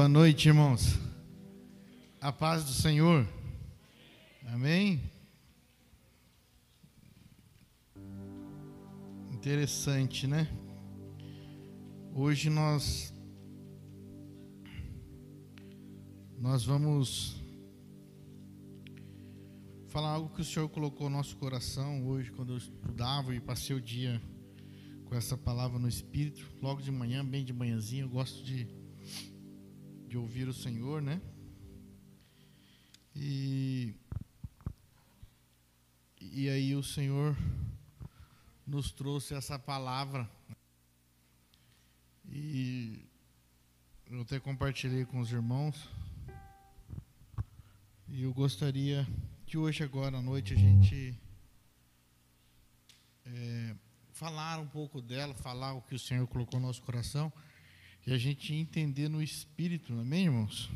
Boa noite, irmãos. A paz do Senhor. Amém? Interessante, né? Hoje nós nós vamos falar algo que o Senhor colocou no nosso coração hoje quando eu estudava e passei o dia com essa palavra no espírito, logo de manhã, bem de manhãzinho, eu gosto de de ouvir o Senhor, né? E, e aí o Senhor nos trouxe essa palavra. E eu até compartilhei com os irmãos. E eu gostaria que hoje, agora à noite, a gente é, falar um pouco dela, falar o que o Senhor colocou no nosso coração e a gente entender no espírito, amém, irmãos?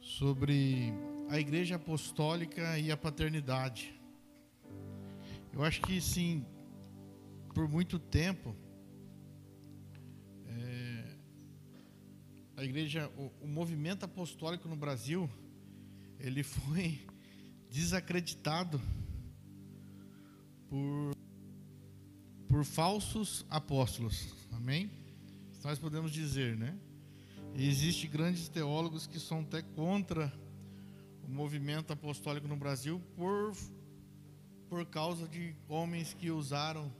Sobre a igreja apostólica e a paternidade. Eu acho que sim, por muito tempo, é, a igreja, o, o movimento apostólico no Brasil, ele foi desacreditado por, por falsos apóstolos, amém? Nós podemos dizer, né? E existe grandes teólogos que são até contra o movimento apostólico no Brasil por por causa de homens que usaram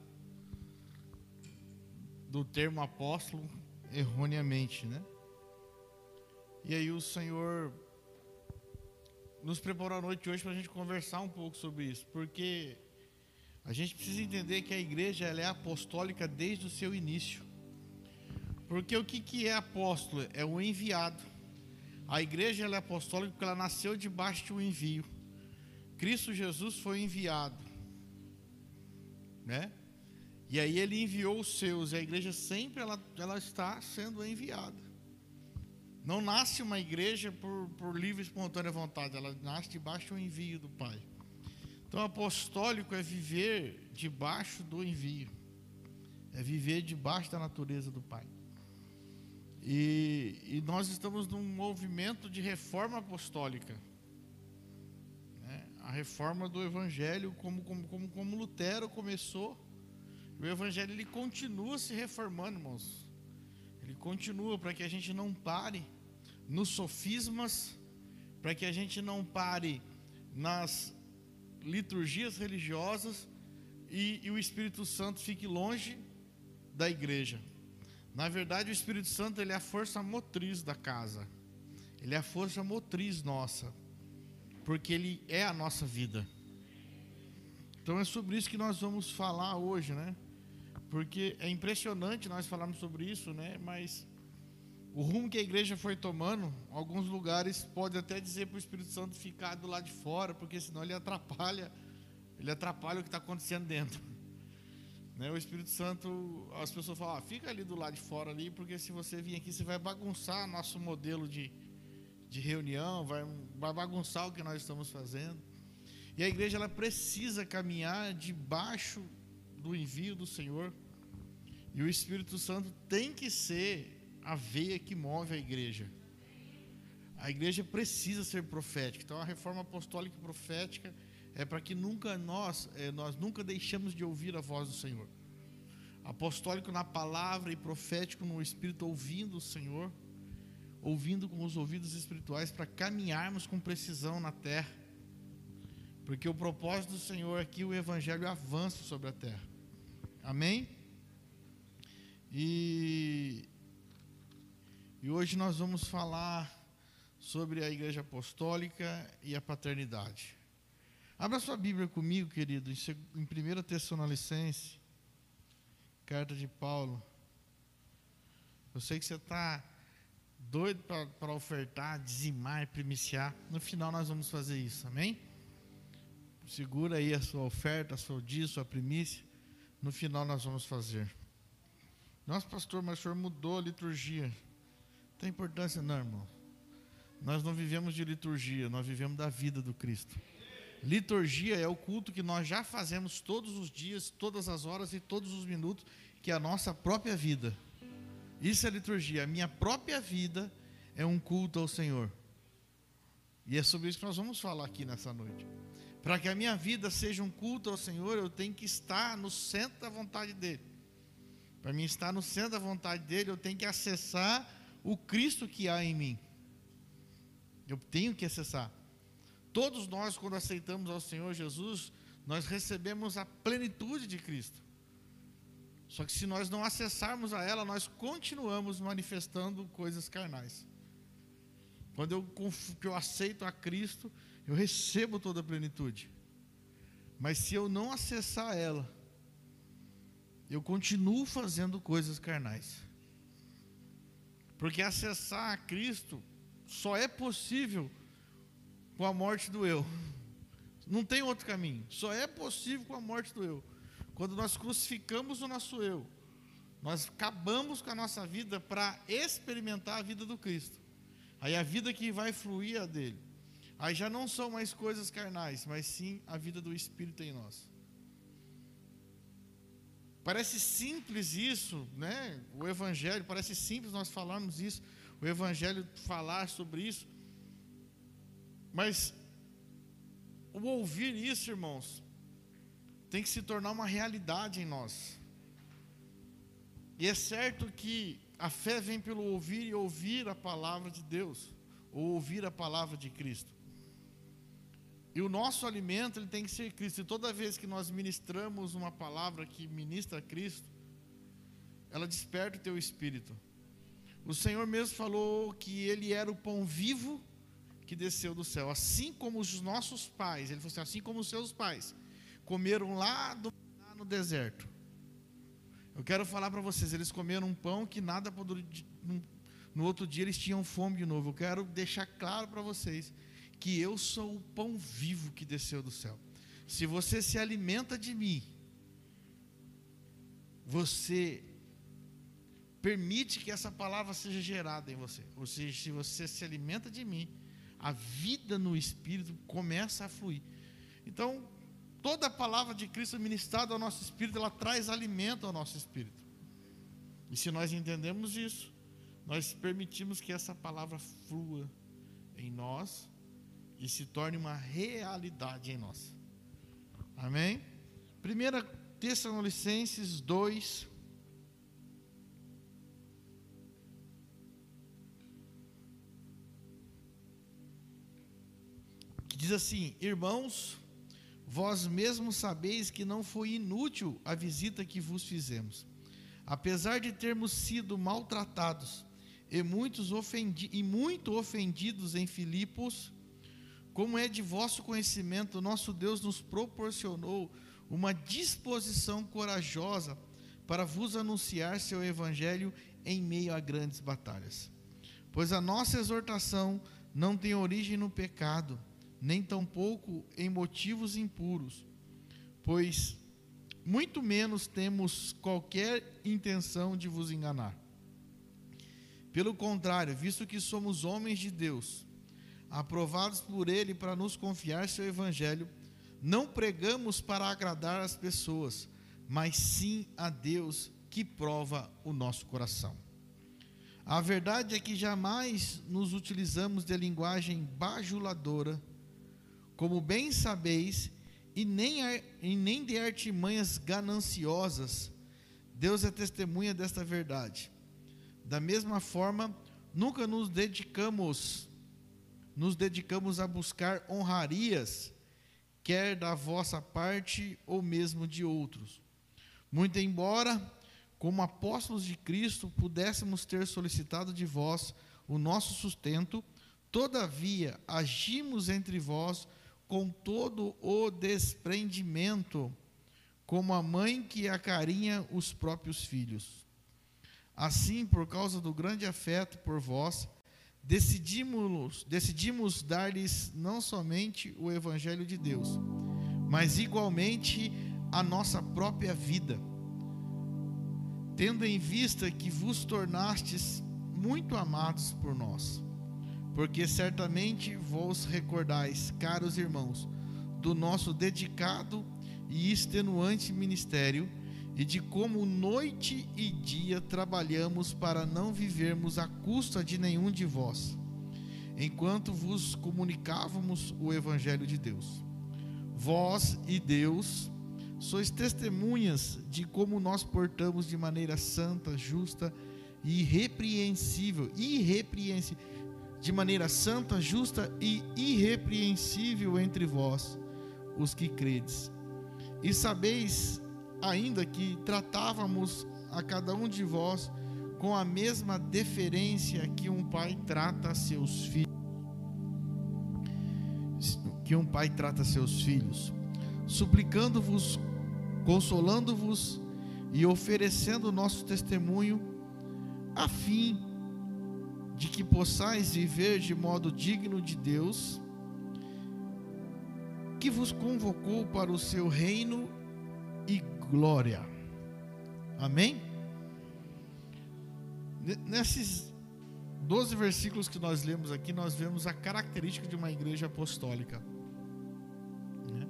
do termo apóstolo erroneamente, né? E aí o Senhor nos preparou a noite hoje para a gente conversar um pouco sobre isso, porque a gente precisa entender que a igreja ela é apostólica desde o seu início. Porque o que, que é apóstolo? É o enviado. A igreja é apostólica porque ela nasceu debaixo de um envio. Cristo Jesus foi enviado. Né? E aí ele enviou os seus. E a igreja sempre ela, ela está sendo enviada. Não nasce uma igreja por, por livre e espontânea vontade. Ela nasce debaixo do envio do Pai. Então apostólico é viver debaixo do envio. É viver debaixo da natureza do Pai. E, e nós estamos num movimento de reforma apostólica. Né? A reforma do Evangelho, como, como, como, como Lutero começou, o Evangelho ele continua se reformando, irmãos. Ele continua para que a gente não pare nos sofismas, para que a gente não pare nas liturgias religiosas e, e o Espírito Santo fique longe da igreja. Na verdade, o Espírito Santo ele é a força motriz da casa. Ele é a força motriz nossa. Porque ele é a nossa vida. Então é sobre isso que nós vamos falar hoje, né? Porque é impressionante nós falarmos sobre isso, né? Mas o rumo que a igreja foi tomando, alguns lugares pode até dizer para o Espírito Santo ficar do lado de fora, porque senão ele atrapalha, ele atrapalha o que está acontecendo dentro. Né? O Espírito Santo, as pessoas falam, ah, fica ali do lado de fora ali, porque se você vir aqui, você vai bagunçar nosso modelo de, de reunião, vai, vai bagunçar o que nós estamos fazendo. E a igreja ela precisa caminhar debaixo do envio do Senhor. E o Espírito Santo tem que ser a veia que move a igreja. A igreja precisa ser profética. Então a reforma apostólica e profética é para que nunca nós, é, nós nunca deixamos de ouvir a voz do Senhor. Apostólico na palavra e profético no espírito, ouvindo o Senhor, ouvindo com os ouvidos espirituais para caminharmos com precisão na terra. Porque o propósito do Senhor é que o evangelho avance sobre a terra. Amém? E, e hoje nós vamos falar sobre a igreja apostólica e a paternidade. Abra sua Bíblia comigo, querido, em 1 Tessalonicense, carta de Paulo. Eu sei que você está doido para ofertar, dizimar primiciar. No final nós vamos fazer isso, amém? Segura aí a sua oferta, a sua dízimo, a sua primícia. No final nós vamos fazer. Nosso pastor, mas o senhor mudou a liturgia. Tem importância não, irmão. Nós não vivemos de liturgia, nós vivemos da vida do Cristo. Liturgia é o culto que nós já fazemos todos os dias, todas as horas e todos os minutos, que é a nossa própria vida. Isso é liturgia. A minha própria vida é um culto ao Senhor. E é sobre isso que nós vamos falar aqui nessa noite. Para que a minha vida seja um culto ao Senhor, eu tenho que estar no centro da vontade dEle. Para mim estar no centro da vontade dEle, eu tenho que acessar o Cristo que há em mim. Eu tenho que acessar. Todos nós, quando aceitamos ao Senhor Jesus, nós recebemos a plenitude de Cristo. Só que se nós não acessarmos a ela, nós continuamos manifestando coisas carnais. Quando eu, eu aceito a Cristo, eu recebo toda a plenitude. Mas se eu não acessar ela, eu continuo fazendo coisas carnais. Porque acessar a Cristo só é possível com a morte do eu. Não tem outro caminho. Só é possível com a morte do eu. Quando nós crucificamos o nosso eu, nós acabamos com a nossa vida para experimentar a vida do Cristo. Aí a vida que vai fluir é a dele. Aí já não são mais coisas carnais, mas sim a vida do Espírito em nós. Parece simples isso, né? O Evangelho, parece simples nós falarmos isso, o Evangelho falar sobre isso, mas o ouvir isso, irmãos, tem que se tornar uma realidade em nós. E é certo que a fé vem pelo ouvir e ouvir a palavra de Deus, ou ouvir a palavra de Cristo. E o nosso alimento ele tem que ser Cristo. E toda vez que nós ministramos uma palavra que ministra Cristo, ela desperta o teu espírito. O Senhor mesmo falou que Ele era o pão vivo que desceu do céu, assim como os nossos pais, ele falou assim, assim como os seus pais, comeram lá do, no deserto. Eu quero falar para vocês, eles comeram um pão que nada no outro dia eles tinham fome de novo. Eu quero deixar claro para vocês que eu sou o pão vivo que desceu do céu. Se você se alimenta de mim, você permite que essa palavra seja gerada em você. Ou seja, se você se alimenta de mim, a vida no Espírito começa a fluir. Então, toda a palavra de Cristo ministrada ao nosso espírito, ela traz alimento ao nosso espírito. E se nós entendemos isso, nós permitimos que essa palavra flua em nós e se torne uma realidade em nós. Amém? 1 Tessalonicenses 2, Diz assim: Irmãos, vós mesmos sabeis que não foi inútil a visita que vos fizemos. Apesar de termos sido maltratados e, muitos ofendi e muito ofendidos em Filipos, como é de vosso conhecimento, nosso Deus nos proporcionou uma disposição corajosa para vos anunciar seu evangelho em meio a grandes batalhas. Pois a nossa exortação não tem origem no pecado, nem tampouco em motivos impuros, pois muito menos temos qualquer intenção de vos enganar. Pelo contrário, visto que somos homens de Deus, aprovados por Ele para nos confiar seu Evangelho, não pregamos para agradar as pessoas, mas sim a Deus que prova o nosso coração. A verdade é que jamais nos utilizamos de linguagem bajuladora como bem sabeis, e nem, e nem de artimanhas gananciosas, Deus é testemunha desta verdade. Da mesma forma, nunca nos dedicamos, nos dedicamos a buscar honrarias, quer da vossa parte ou mesmo de outros. Muito embora, como apóstolos de Cristo, pudéssemos ter solicitado de vós o nosso sustento, todavia agimos entre vós com todo o desprendimento, como a mãe que acarinha os próprios filhos. Assim, por causa do grande afeto por vós, decidimos, decidimos dar-lhes não somente o Evangelho de Deus, mas igualmente a nossa própria vida, tendo em vista que vos tornastes muito amados por nós porque certamente vos recordais, caros irmãos, do nosso dedicado e extenuante ministério e de como noite e dia trabalhamos para não vivermos à custa de nenhum de vós, enquanto vos comunicávamos o Evangelho de Deus. Vós e Deus sois testemunhas de como nós portamos de maneira santa, justa e irrepreensível, irrepreensível, de maneira santa, justa e irrepreensível entre vós, os que credes. E sabeis ainda que tratávamos a cada um de vós com a mesma deferência que um pai trata seus filhos. Que um pai trata seus filhos, suplicando-vos, consolando-vos e oferecendo o nosso testemunho, a fim de que possais viver de modo digno de Deus, que vos convocou para o seu reino e glória. Amém? Nesses 12 versículos que nós lemos aqui, nós vemos a característica de uma igreja apostólica. Né?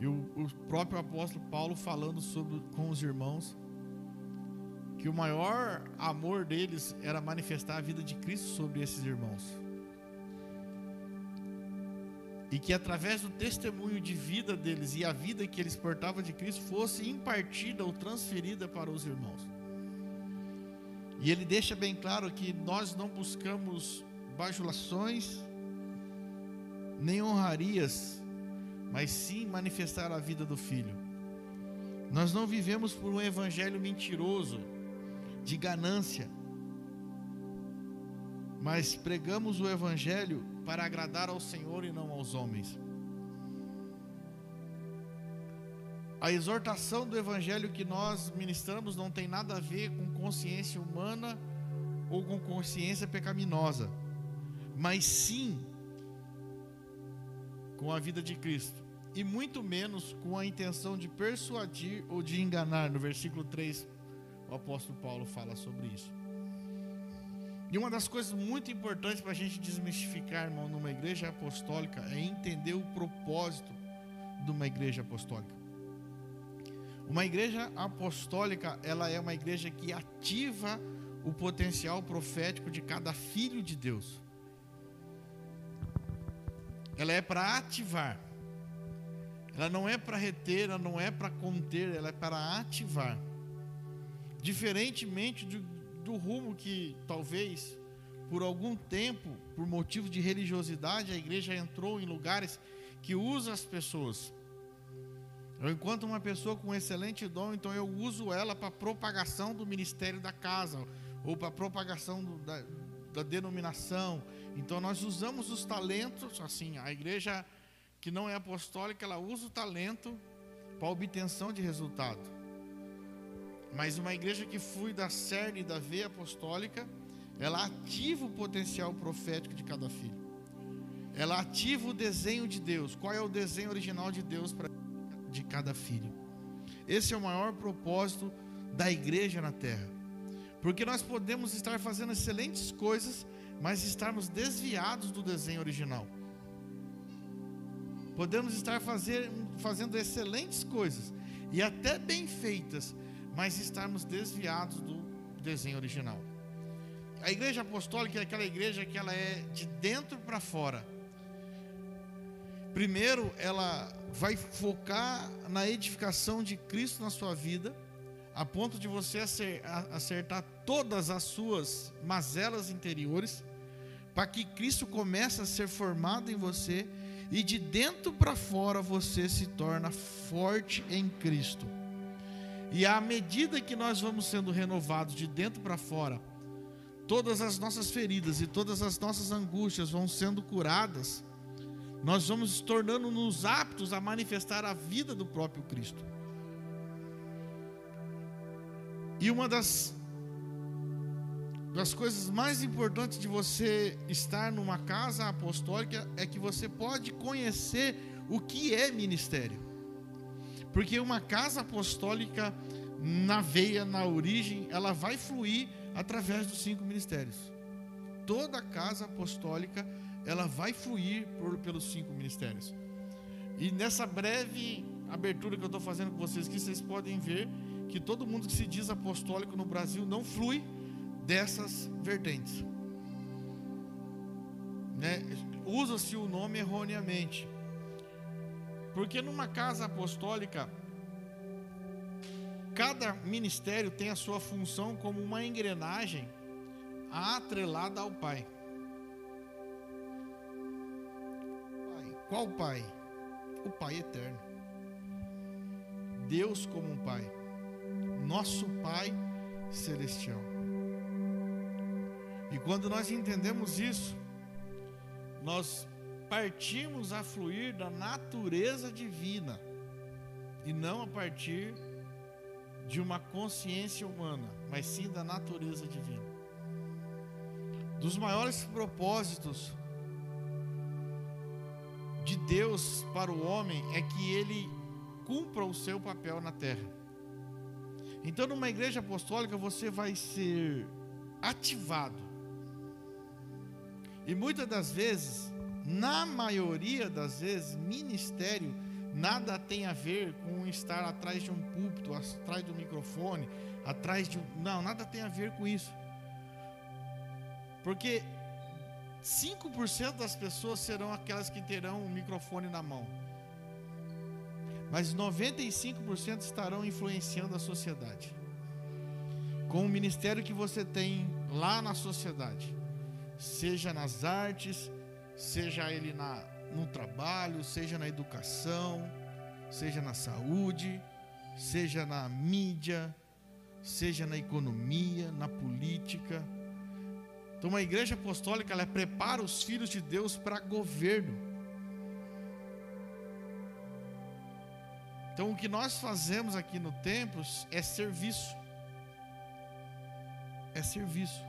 E o, próprio apóstolo Paulo falando sobre, com os irmãos que o maior amor deles era manifestar a vida de Cristo sobre esses irmãos e que através do testemunho de vida deles e a vida que eles portavam de Cristo fosse impartida ou transferida para os irmãos. E ele deixa bem claro que nós não buscamos bajulações nem honrarias, mas sim manifestar a vida do filho. Nós não vivemos por um evangelho mentiroso de ganância, mas pregamos o evangelho para agradar ao Senhor e não aos homens. A exortação do evangelho que nós ministramos não tem nada a ver com consciência humana ou com consciência pecaminosa, mas sim com a vida de Cristo, e muito menos com a intenção de persuadir ou de enganar. No versículo 3, o apóstolo Paulo fala sobre isso. E uma das coisas muito importantes para a gente desmistificar, irmão, numa igreja apostólica é entender o propósito de uma igreja apostólica. Uma igreja apostólica, ela é uma igreja que ativa o potencial profético de cada filho de Deus. Ela é para ativar. Ela não é para reter, ela não é para conter, ela é para ativar. Diferentemente do, do rumo que talvez por algum tempo, por motivo de religiosidade, a igreja entrou em lugares que usa as pessoas. Eu encontro uma pessoa com excelente dom, então eu uso ela para propagação do ministério da casa ou para propagação do, da, da denominação. Então nós usamos os talentos, assim, a igreja que não é apostólica, ela usa o talento para obtenção de resultado. Mas uma igreja que flui da cerne da veia apostólica, ela ativa o potencial profético de cada filho. Ela ativa o desenho de Deus. Qual é o desenho original de Deus para de cada filho? Esse é o maior propósito da igreja na terra. Porque nós podemos estar fazendo excelentes coisas, mas estarmos desviados do desenho original. Podemos estar fazer, fazendo excelentes coisas e até bem feitas, mas estarmos desviados do desenho original. A igreja apostólica é aquela igreja que ela é de dentro para fora. Primeiro, ela vai focar na edificação de Cristo na sua vida, a ponto de você acertar todas as suas mazelas interiores, para que Cristo comece a ser formado em você e de dentro para fora você se torna forte em Cristo. E à medida que nós vamos sendo renovados de dentro para fora, todas as nossas feridas e todas as nossas angústias vão sendo curadas, nós vamos tornando-nos aptos a manifestar a vida do próprio Cristo. E uma das, das coisas mais importantes de você estar numa casa apostólica é que você pode conhecer o que é ministério. Porque uma casa apostólica na veia, na origem, ela vai fluir através dos cinco ministérios. Toda casa apostólica, ela vai fluir por, pelos cinco ministérios. E nessa breve abertura que eu estou fazendo com vocês aqui, vocês podem ver que todo mundo que se diz apostólico no Brasil não flui dessas vertentes. Né? Usa-se o nome erroneamente. Porque numa casa apostólica, cada ministério tem a sua função como uma engrenagem atrelada ao Pai. Qual Pai? O Pai eterno. Deus como um Pai. Nosso Pai celestial. E quando nós entendemos isso, nós partimos a fluir da natureza divina e não a partir de uma consciência humana, mas sim da natureza divina. Dos maiores propósitos de Deus para o homem é que ele cumpra o seu papel na terra. Então, numa igreja apostólica, você vai ser ativado. E muitas das vezes, na maioria das vezes, ministério nada tem a ver com estar atrás de um púlpito, atrás do microfone, atrás de um. Não, nada tem a ver com isso. Porque 5% das pessoas serão aquelas que terão o microfone na mão. Mas 95% estarão influenciando a sociedade. Com o ministério que você tem lá na sociedade, seja nas artes, seja ele na, no trabalho, seja na educação, seja na saúde, seja na mídia, seja na economia, na política então, uma igreja apostólica, ela prepara os filhos de Deus para governo. Então, o que nós fazemos aqui no templo é serviço. É serviço.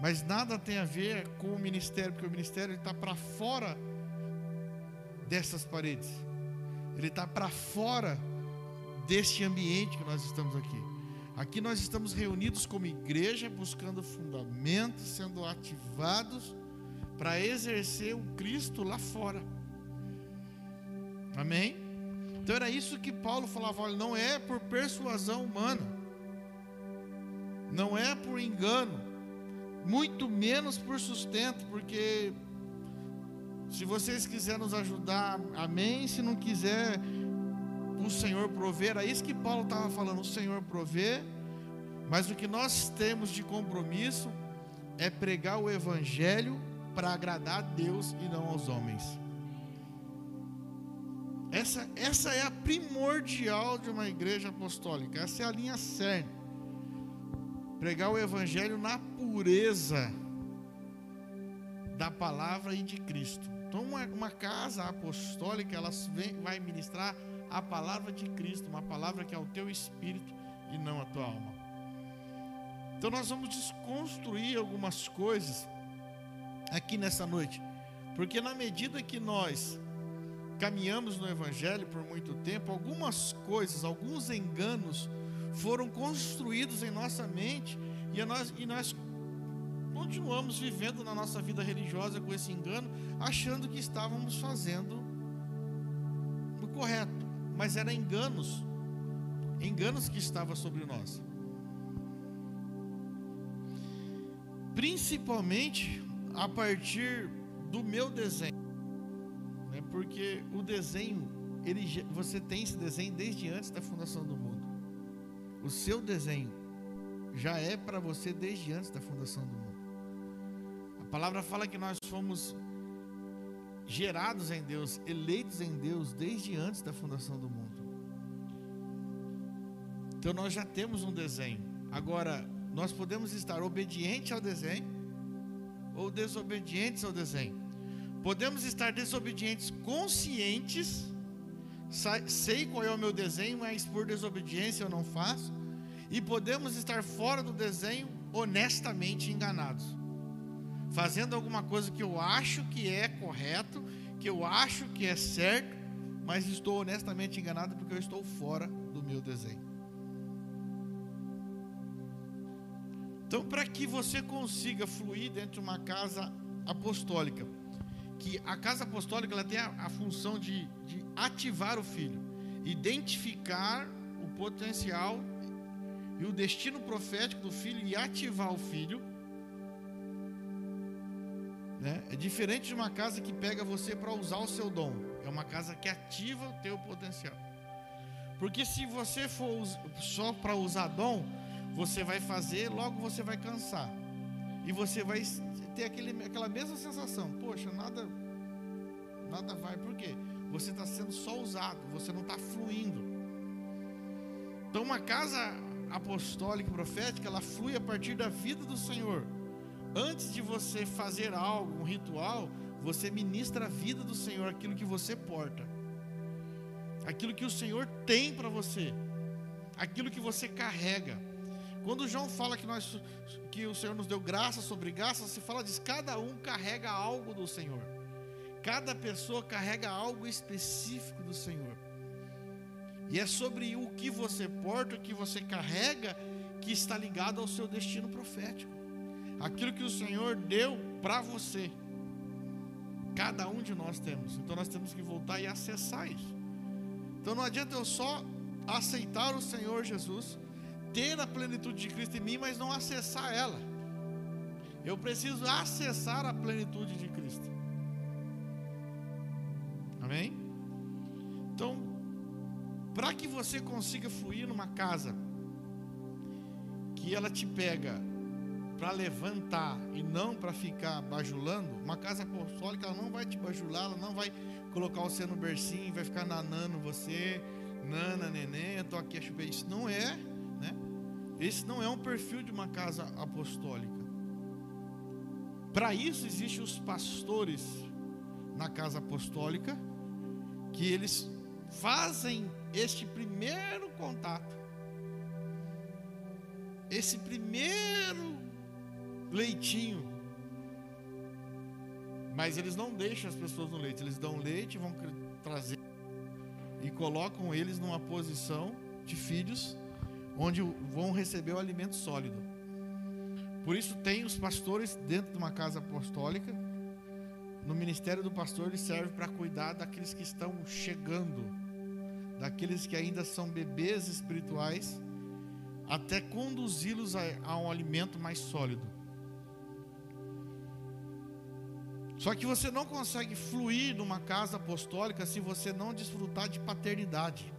Mas nada tem a ver com o ministério, porque o ministério está para fora dessas paredes. Ele está para fora deste ambiente que nós estamos aqui. Aqui nós estamos reunidos como igreja, buscando fundamentos, sendo ativados para exercer o Cristo lá fora. Amém? Então era isso que Paulo falava: olha, não é por persuasão humana, não é por engano, muito menos por sustento, porque se vocês quiserem nos ajudar, amém. Se não quiser, o Senhor prover. É isso que Paulo estava falando: o Senhor prover. Mas o que nós temos de compromisso é pregar o Evangelho para agradar a Deus e não aos homens. Essa, essa é a primordial de uma igreja apostólica. Essa é a linha cerne. Pregar o Evangelho na pureza da palavra e de Cristo. Então, uma, uma casa apostólica, ela vem, vai ministrar a palavra de Cristo, uma palavra que é o teu espírito e não a tua alma. Então nós vamos desconstruir algumas coisas aqui nessa noite, porque na medida que nós caminhamos no Evangelho por muito tempo, algumas coisas, alguns enganos foram construídos em nossa mente e nós, e nós continuamos vivendo na nossa vida religiosa com esse engano, achando que estávamos fazendo o correto mas eram enganos, enganos que estavam sobre nós. Principalmente a partir do meu desenho, né? porque o desenho, ele, você tem esse desenho desde antes da fundação do mundo. O seu desenho já é para você desde antes da fundação do mundo. A palavra fala que nós fomos gerados em Deus, eleitos em Deus desde antes da fundação do mundo. Então nós já temos um desenho. Agora, nós podemos estar obedientes ao desenho ou desobedientes ao desenho. Podemos estar desobedientes conscientes, sei qual é o meu desenho, mas por desobediência eu não faço. E podemos estar fora do desenho honestamente enganados fazendo alguma coisa que eu acho que é correto, que eu acho que é certo, mas estou honestamente enganado porque eu estou fora do meu desenho. Então, para que você consiga fluir dentro de uma casa apostólica, que a casa apostólica ela tem a, a função de, de ativar o filho, identificar o potencial e o destino profético do filho e ativar o filho. Né? É diferente de uma casa que pega você para usar o seu dom. É uma casa que ativa o teu potencial. Porque se você for só para usar dom, você vai fazer, logo você vai cansar. E você vai ter aquele, aquela mesma sensação. Poxa, nada, nada vai. Por quê? Você está sendo só usado, você não está fluindo. Então, uma casa apostólica e profética, ela flui a partir da vida do Senhor. Antes de você fazer algo, um ritual, você ministra a vida do Senhor, aquilo que você porta, aquilo que o Senhor tem para você, aquilo que você carrega. Quando João fala que, nós, que o Senhor nos deu graça sobre graça, se fala disso, cada um carrega algo do Senhor. Cada pessoa carrega algo específico do Senhor. E é sobre o que você porta, o que você carrega, que está ligado ao seu destino profético. Aquilo que o Senhor deu para você. Cada um de nós temos. Então nós temos que voltar e acessar isso. Então não adianta eu só aceitar o Senhor Jesus, ter a plenitude de Cristo em mim, mas não acessar ela. Eu preciso acessar a plenitude de Cristo. Amém? Então, para que você consiga fluir numa casa que ela te pega para levantar e não para ficar bajulando, uma casa apostólica ela não vai te bajular, ela não vai colocar você no bercinho, vai ficar nanando você, nana, neném, eu tô aqui a chover. Isso não é, né? Esse não é um perfil de uma casa apostólica. Para isso existem os pastores na casa apostólica que eles fazem este primeiro contato, esse primeiro leitinho. Mas eles não deixam as pessoas no leite, eles dão leite, vão trazer e colocam eles numa posição de filhos onde vão receber o alimento sólido. Por isso tem os pastores dentro de uma casa apostólica. No ministério do pastor ele serve para cuidar daqueles que estão chegando daqueles que ainda são bebês espirituais, até conduzi-los a, a um alimento mais sólido. Só que você não consegue fluir numa casa apostólica se você não desfrutar de paternidade.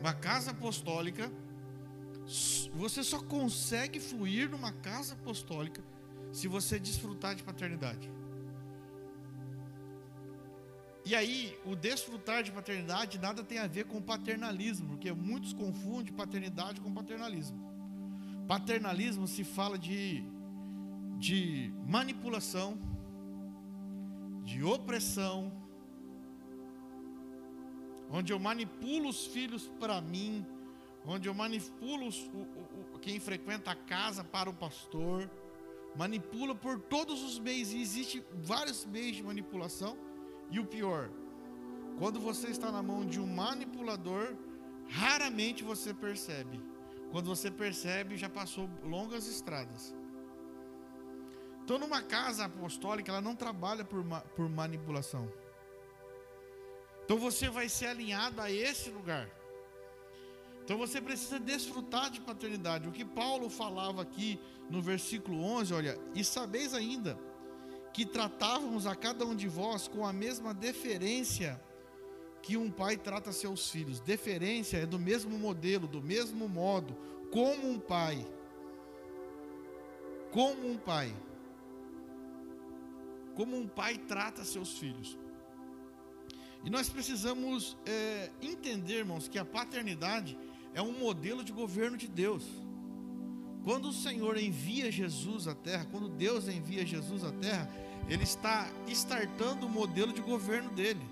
Uma casa apostólica, você só consegue fluir numa casa apostólica se você desfrutar de paternidade. E aí, o desfrutar de paternidade nada tem a ver com paternalismo, porque muitos confundem paternidade com paternalismo. Paternalismo se fala de, de manipulação, de opressão, onde eu manipulo os filhos para mim, onde eu manipulo os, o, o, quem frequenta a casa para o pastor, manipula por todos os meios, e existem vários meios de manipulação e o pior, quando você está na mão de um manipulador, raramente você percebe. Quando você percebe, já passou longas estradas. Então, numa casa apostólica, ela não trabalha por, por manipulação. Então, você vai ser alinhado a esse lugar. Então, você precisa desfrutar de paternidade. O que Paulo falava aqui no versículo 11, olha, e sabeis ainda que tratávamos a cada um de vós com a mesma deferência que um pai trata seus filhos. Deferência é do mesmo modelo, do mesmo modo, como um pai. Como um pai. Como um pai trata seus filhos. E nós precisamos é, entender, irmãos, que a paternidade é um modelo de governo de Deus. Quando o Senhor envia Jesus à terra, quando Deus envia Jesus à terra, ele está startando o modelo de governo dele.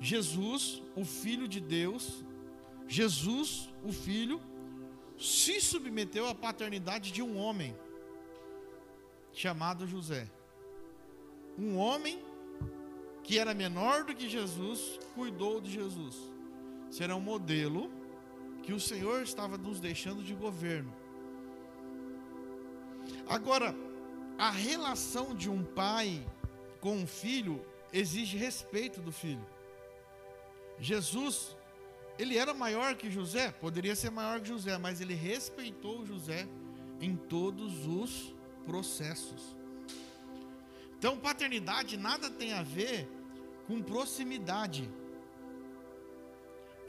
Jesus, o Filho de Deus, Jesus, o Filho, se submeteu à paternidade de um homem chamado José. Um homem que era menor do que Jesus, cuidou de Jesus. Será um modelo que o Senhor estava nos deixando de governo. Agora, a relação de um pai com um filho exige respeito do filho. Jesus, ele era maior que José, poderia ser maior que José, mas ele respeitou José em todos os processos. Então, paternidade nada tem a ver com proximidade.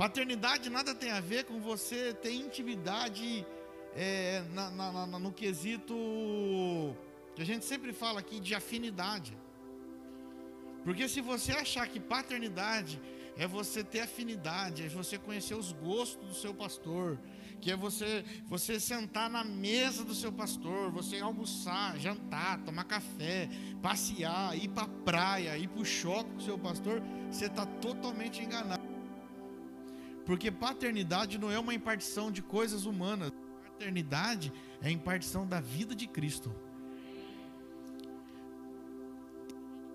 Paternidade nada tem a ver com você ter intimidade é, na, na, na, no quesito que a gente sempre fala aqui de afinidade. Porque se você achar que paternidade é você ter afinidade, é você conhecer os gostos do seu pastor, que é você você sentar na mesa do seu pastor, você almoçar, jantar, tomar café, passear, ir para praia, ir para o shopping com o seu pastor, você está totalmente enganado. Porque paternidade não é uma impartição de coisas humanas. Paternidade é a impartição da vida de Cristo.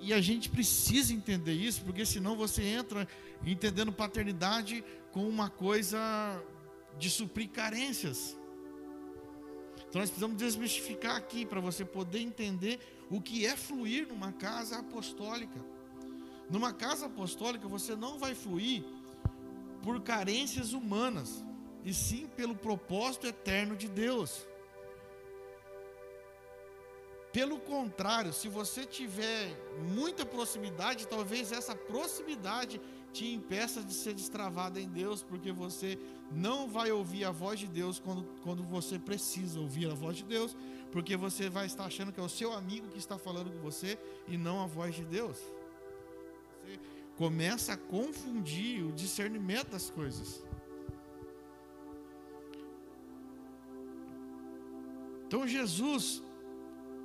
E a gente precisa entender isso, porque senão você entra entendendo paternidade com uma coisa de suprir carências. Então nós precisamos desmistificar aqui para você poder entender o que é fluir numa casa apostólica. Numa casa apostólica você não vai fluir por carências humanas, e sim pelo propósito eterno de Deus. Pelo contrário, se você tiver muita proximidade, talvez essa proximidade te impeça de ser destravado em Deus, porque você não vai ouvir a voz de Deus quando, quando você precisa ouvir a voz de Deus, porque você vai estar achando que é o seu amigo que está falando com você e não a voz de Deus. Você começa a confundir o discernimento das coisas. Então Jesus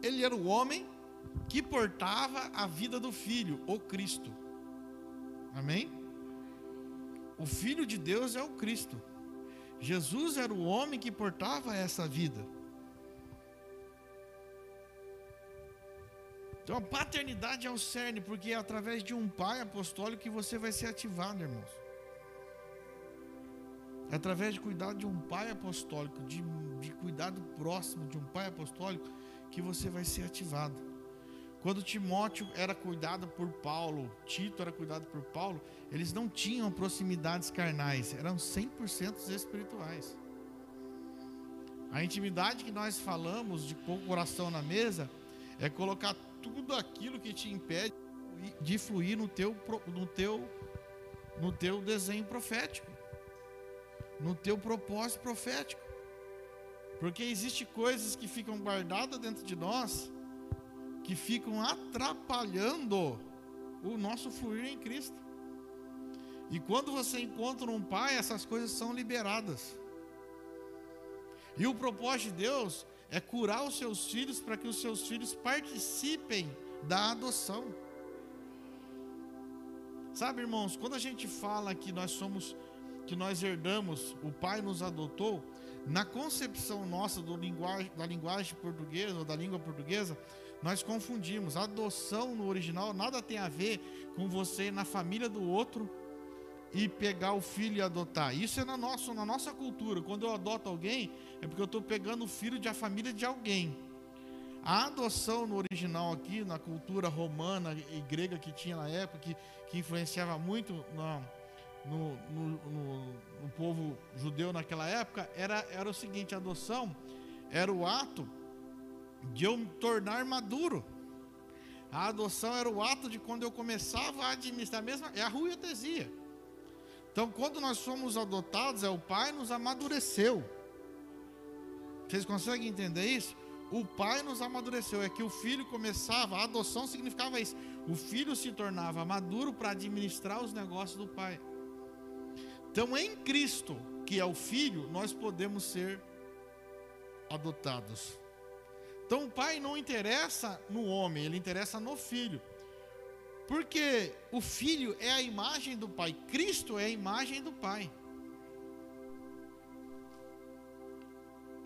ele era o homem que portava a vida do filho, o Cristo. Amém? O filho de Deus é o Cristo. Jesus era o homem que portava essa vida. Então a paternidade é o cerne, porque é através de um pai apostólico que você vai ser ativado, irmãos. É através de cuidado de um pai apostólico, de, de cuidado próximo de um pai apostólico, que você vai ser ativado. Quando Timóteo era cuidado por Paulo, Tito era cuidado por Paulo, eles não tinham proximidades carnais, eram 100% espirituais. A intimidade que nós falamos de pôr o coração na mesa é colocar tudo aquilo que te impede de fluir no teu, no teu, no teu desenho profético, no teu propósito profético. Porque existe coisas que ficam guardadas dentro de nós que ficam atrapalhando o nosso fluir em Cristo. E quando você encontra um pai, essas coisas são liberadas. E o propósito de Deus é curar os seus filhos para que os seus filhos participem da adoção. Sabe, irmãos, quando a gente fala que nós somos que nós herdamos, o pai nos adotou, na concepção nossa linguagem, da linguagem portuguesa ou da língua portuguesa, nós confundimos. adoção no original nada tem a ver com você ir na família do outro e pegar o filho e adotar. Isso é na nossa, na nossa cultura. Quando eu adoto alguém, é porque eu estou pegando o filho de a família de alguém. A adoção no original aqui, na cultura romana e grega que tinha na época, que, que influenciava muito na no, no, no, no, povo judeu naquela época era, era o seguinte: a adoção era o ato de eu me tornar maduro. A adoção era o ato de quando eu começava a administrar, mesma é a ruiotesia. Então, quando nós somos adotados, é o pai nos amadureceu. Vocês conseguem entender isso? O pai nos amadureceu. É que o filho começava, a adoção significava isso. O filho se tornava maduro para administrar os negócios do pai. Então, em Cristo, que é o Filho, nós podemos ser adotados. Então, o Pai não interessa no homem, ele interessa no Filho. Porque o Filho é a imagem do Pai, Cristo é a imagem do Pai.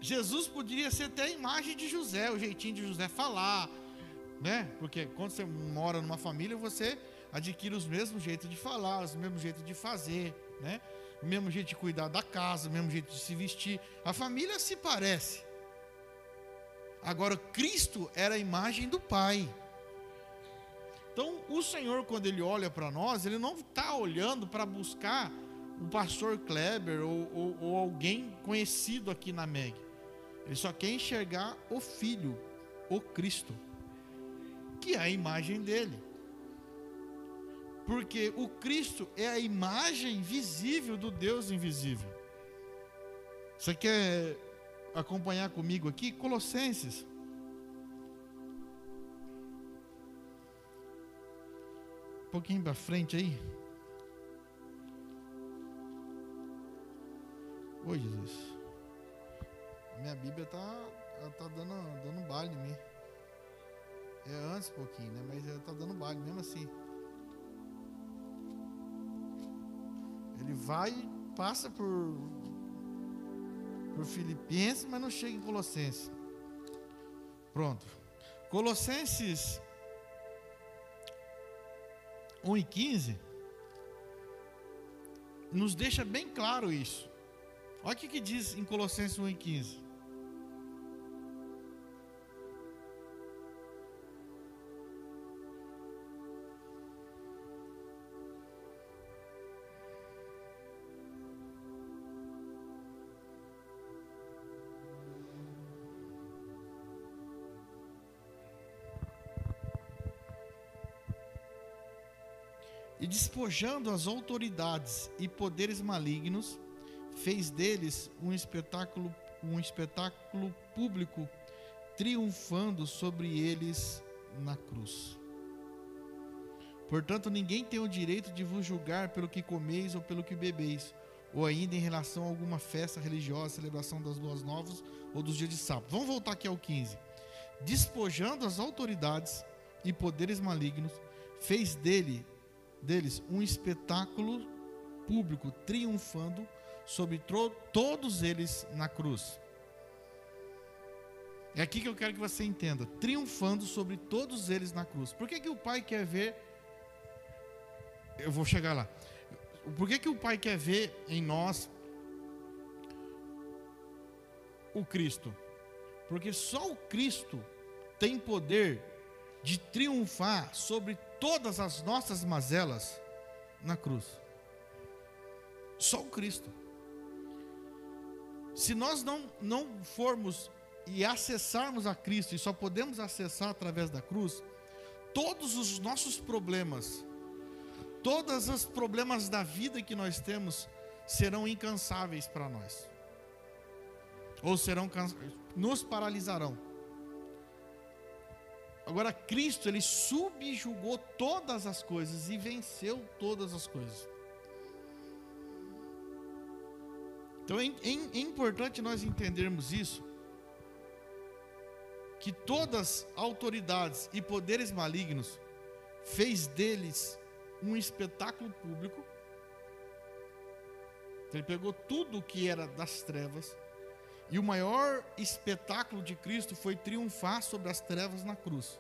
Jesus poderia ser até a imagem de José, o jeitinho de José falar, né? Porque quando você mora numa família, você adquire os mesmos jeitos de falar, os mesmos jeitos de fazer, né? O mesmo jeito de cuidar da casa, o mesmo jeito de se vestir. A família se parece. Agora, Cristo era a imagem do Pai. Então, o Senhor, quando Ele olha para nós, Ele não está olhando para buscar o pastor Kleber ou, ou, ou, alguém conhecido aqui na MEG. Ele só quer enxergar o Filho, o Cristo, que é a imagem dele. Porque o Cristo é a imagem visível do Deus invisível. Você quer acompanhar comigo aqui? Colossenses. Um pouquinho para frente aí. Oi, Jesus. Minha Bíblia tá, tá dando, dando baile em mim. É antes um pouquinho, né? Mas ela tá dando baile mesmo assim. Ele vai, passa por por Filipenses, mas não chega em Colossenses. Pronto. Colossenses 1 e 15 nos deixa bem claro isso. Olha o que, que diz em Colossenses 1 e 15. E despojando as autoridades e poderes malignos, fez deles um espetáculo, um espetáculo público, triunfando sobre eles na cruz. Portanto, ninguém tem o direito de vos julgar pelo que comeis ou pelo que bebeis, ou ainda em relação a alguma festa religiosa, celebração das duas novas ou dos dias de sábado. Vamos voltar aqui ao 15. Despojando as autoridades e poderes malignos, fez dele deles um espetáculo público triunfando sobre todos eles na cruz. É aqui que eu quero que você entenda, triunfando sobre todos eles na cruz. Por que, que o Pai quer ver? Eu vou chegar lá. Por que, que o Pai quer ver em nós o Cristo? Porque só o Cristo tem poder de triunfar sobre todas as nossas mazelas na cruz. Só o Cristo. Se nós não, não formos e acessarmos a Cristo, e só podemos acessar através da cruz, todos os nossos problemas, todos os problemas da vida que nós temos, serão incansáveis para nós, ou serão nos paralisarão. Agora, Cristo, ele subjugou todas as coisas e venceu todas as coisas. Então é, é, é importante nós entendermos isso, que todas autoridades e poderes malignos fez deles um espetáculo público. Ele pegou tudo o que era das trevas e o maior espetáculo de Cristo foi triunfar sobre as trevas na cruz.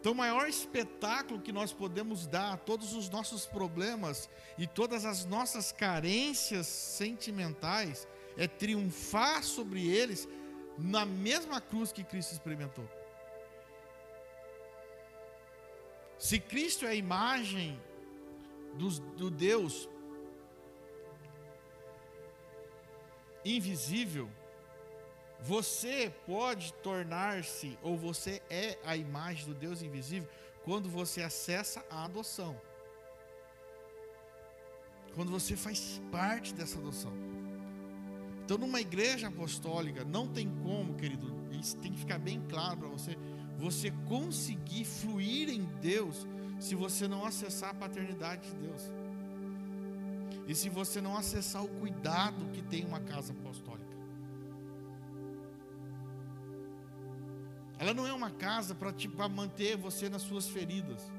Então, o maior espetáculo que nós podemos dar a todos os nossos problemas e todas as nossas carências sentimentais é triunfar sobre eles na mesma cruz que Cristo experimentou. Se Cristo é a imagem do, do Deus invisível, você pode tornar-se, ou você é a imagem do Deus invisível, quando você acessa a adoção. Quando você faz parte dessa adoção. Então, numa igreja apostólica, não tem como, querido, isso tem que ficar bem claro para você, você conseguir fluir em Deus se você não acessar a paternidade de Deus. E se você não acessar o cuidado que tem uma casa apostólica. Ela não é uma casa para tipo, manter você nas suas feridas.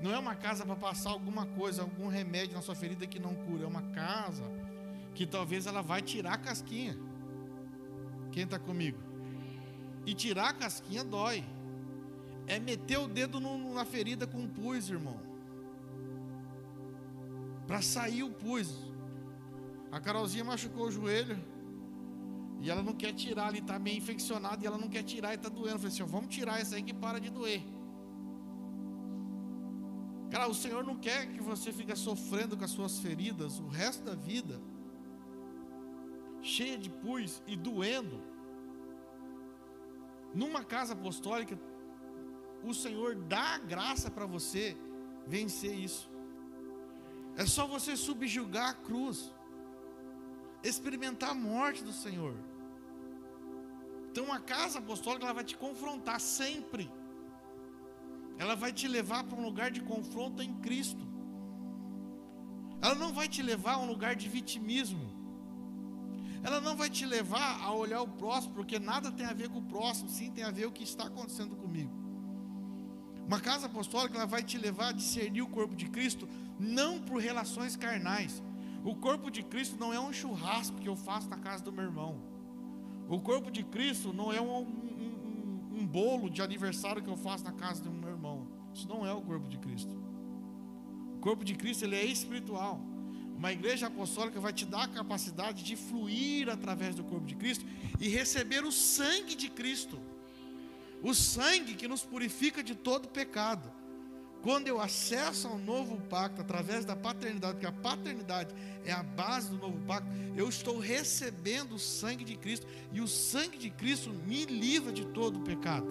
Não é uma casa para passar alguma coisa, algum remédio na sua ferida que não cura. É uma casa que talvez ela vai tirar a casquinha. Quem está comigo? E tirar a casquinha dói. É meter o dedo no, na ferida com um pus, irmão para sair o pus. A Carolzinha machucou o joelho E ela não quer tirar, ali está meio infeccionado e ela não quer tirar e está doendo. Eu falei assim: vamos tirar essa aí que para de doer. Cara, o Senhor não quer que você fique sofrendo com as suas feridas o resto da vida, cheia de pus e doendo. Numa casa apostólica, o Senhor dá a graça para você vencer isso. É só você subjugar a cruz, experimentar a morte do Senhor. Então a casa apostólica ela vai te confrontar sempre. Ela vai te levar para um lugar de confronto em Cristo. Ela não vai te levar a um lugar de vitimismo. Ela não vai te levar a olhar o próximo, porque nada tem a ver com o próximo, sim tem a ver com o que está acontecendo comigo. Uma casa apostólica ela vai te levar a discernir o corpo de Cristo não por relações carnais. O corpo de Cristo não é um churrasco que eu faço na casa do meu irmão. O corpo de Cristo não é um, um, um, bolo de aniversário que eu faço na casa do meu irmão. Isso não é o corpo de Cristo. O corpo de Cristo ele é espiritual. Uma igreja apostólica vai te dar a capacidade de fluir através do corpo de Cristo e receber o sangue de Cristo. O sangue que nos purifica de todo pecado. Quando eu acesso ao novo pacto através da paternidade, porque a paternidade é a base do novo pacto, eu estou recebendo o sangue de Cristo e o sangue de Cristo me livra de todo o pecado.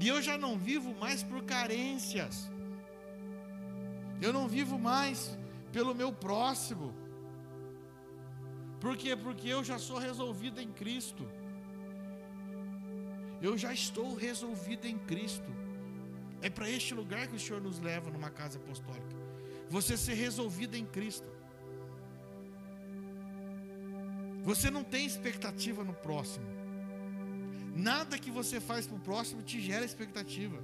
E eu já não vivo mais por carências. Eu não vivo mais pelo meu próximo. Por quê? Porque eu já sou resolvido em Cristo. Eu já estou resolvido em Cristo. É para este lugar que o Senhor nos leva numa casa apostólica. Você ser resolvido em Cristo. Você não tem expectativa no próximo. Nada que você faz para o próximo te gera expectativa.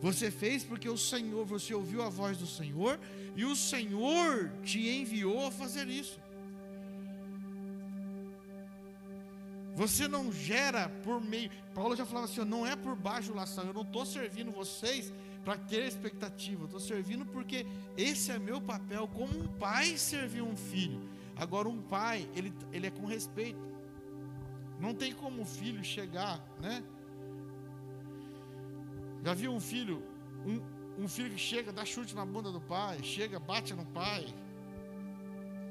Você fez porque o Senhor, você ouviu a voz do Senhor e o Senhor te enviou a fazer isso. Você não gera por meio. Paulo já falava assim: não é por bajulação. Eu não estou servindo vocês para ter expectativa. Estou servindo porque esse é meu papel. Como um pai servir um filho. Agora, um pai, ele, ele é com respeito. Não tem como o filho chegar, né? Já viu um filho, um, um filho que chega, dá chute na bunda do pai, chega, bate no pai.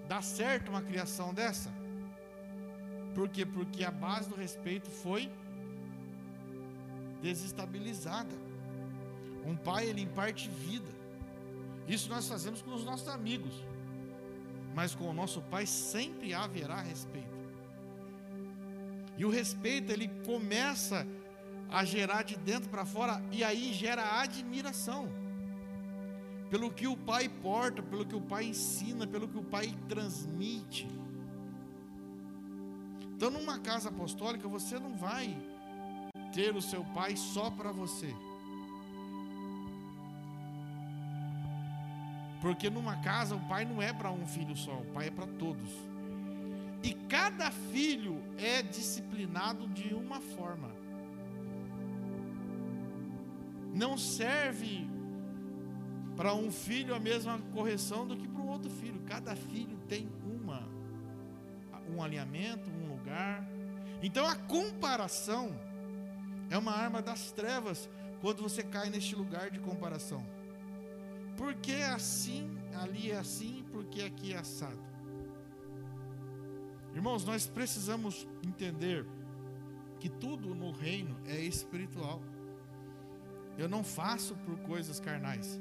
Dá certo uma criação dessa? Por quê? Porque a base do respeito foi desestabilizada. Um pai, ele imparte vida. Isso nós fazemos com os nossos amigos. Mas com o nosso pai sempre haverá respeito. E o respeito, ele começa a gerar de dentro para fora e aí gera admiração. Pelo que o pai porta, pelo que o pai ensina, pelo que o pai transmite. Então, numa casa apostólica, você não vai ter o seu pai só para você. Porque numa casa, o pai não é para um filho só, o pai é para todos. E cada filho é disciplinado de uma forma. Não serve para um filho a mesma correção do que para o outro filho. Cada filho tem uma, um alinhamento, um lugar. Então a comparação é uma arma das trevas quando você cai neste lugar de comparação. Porque é assim, ali é assim, porque aqui é assado. Irmãos, nós precisamos entender que tudo no reino é espiritual. Eu não faço por coisas carnais.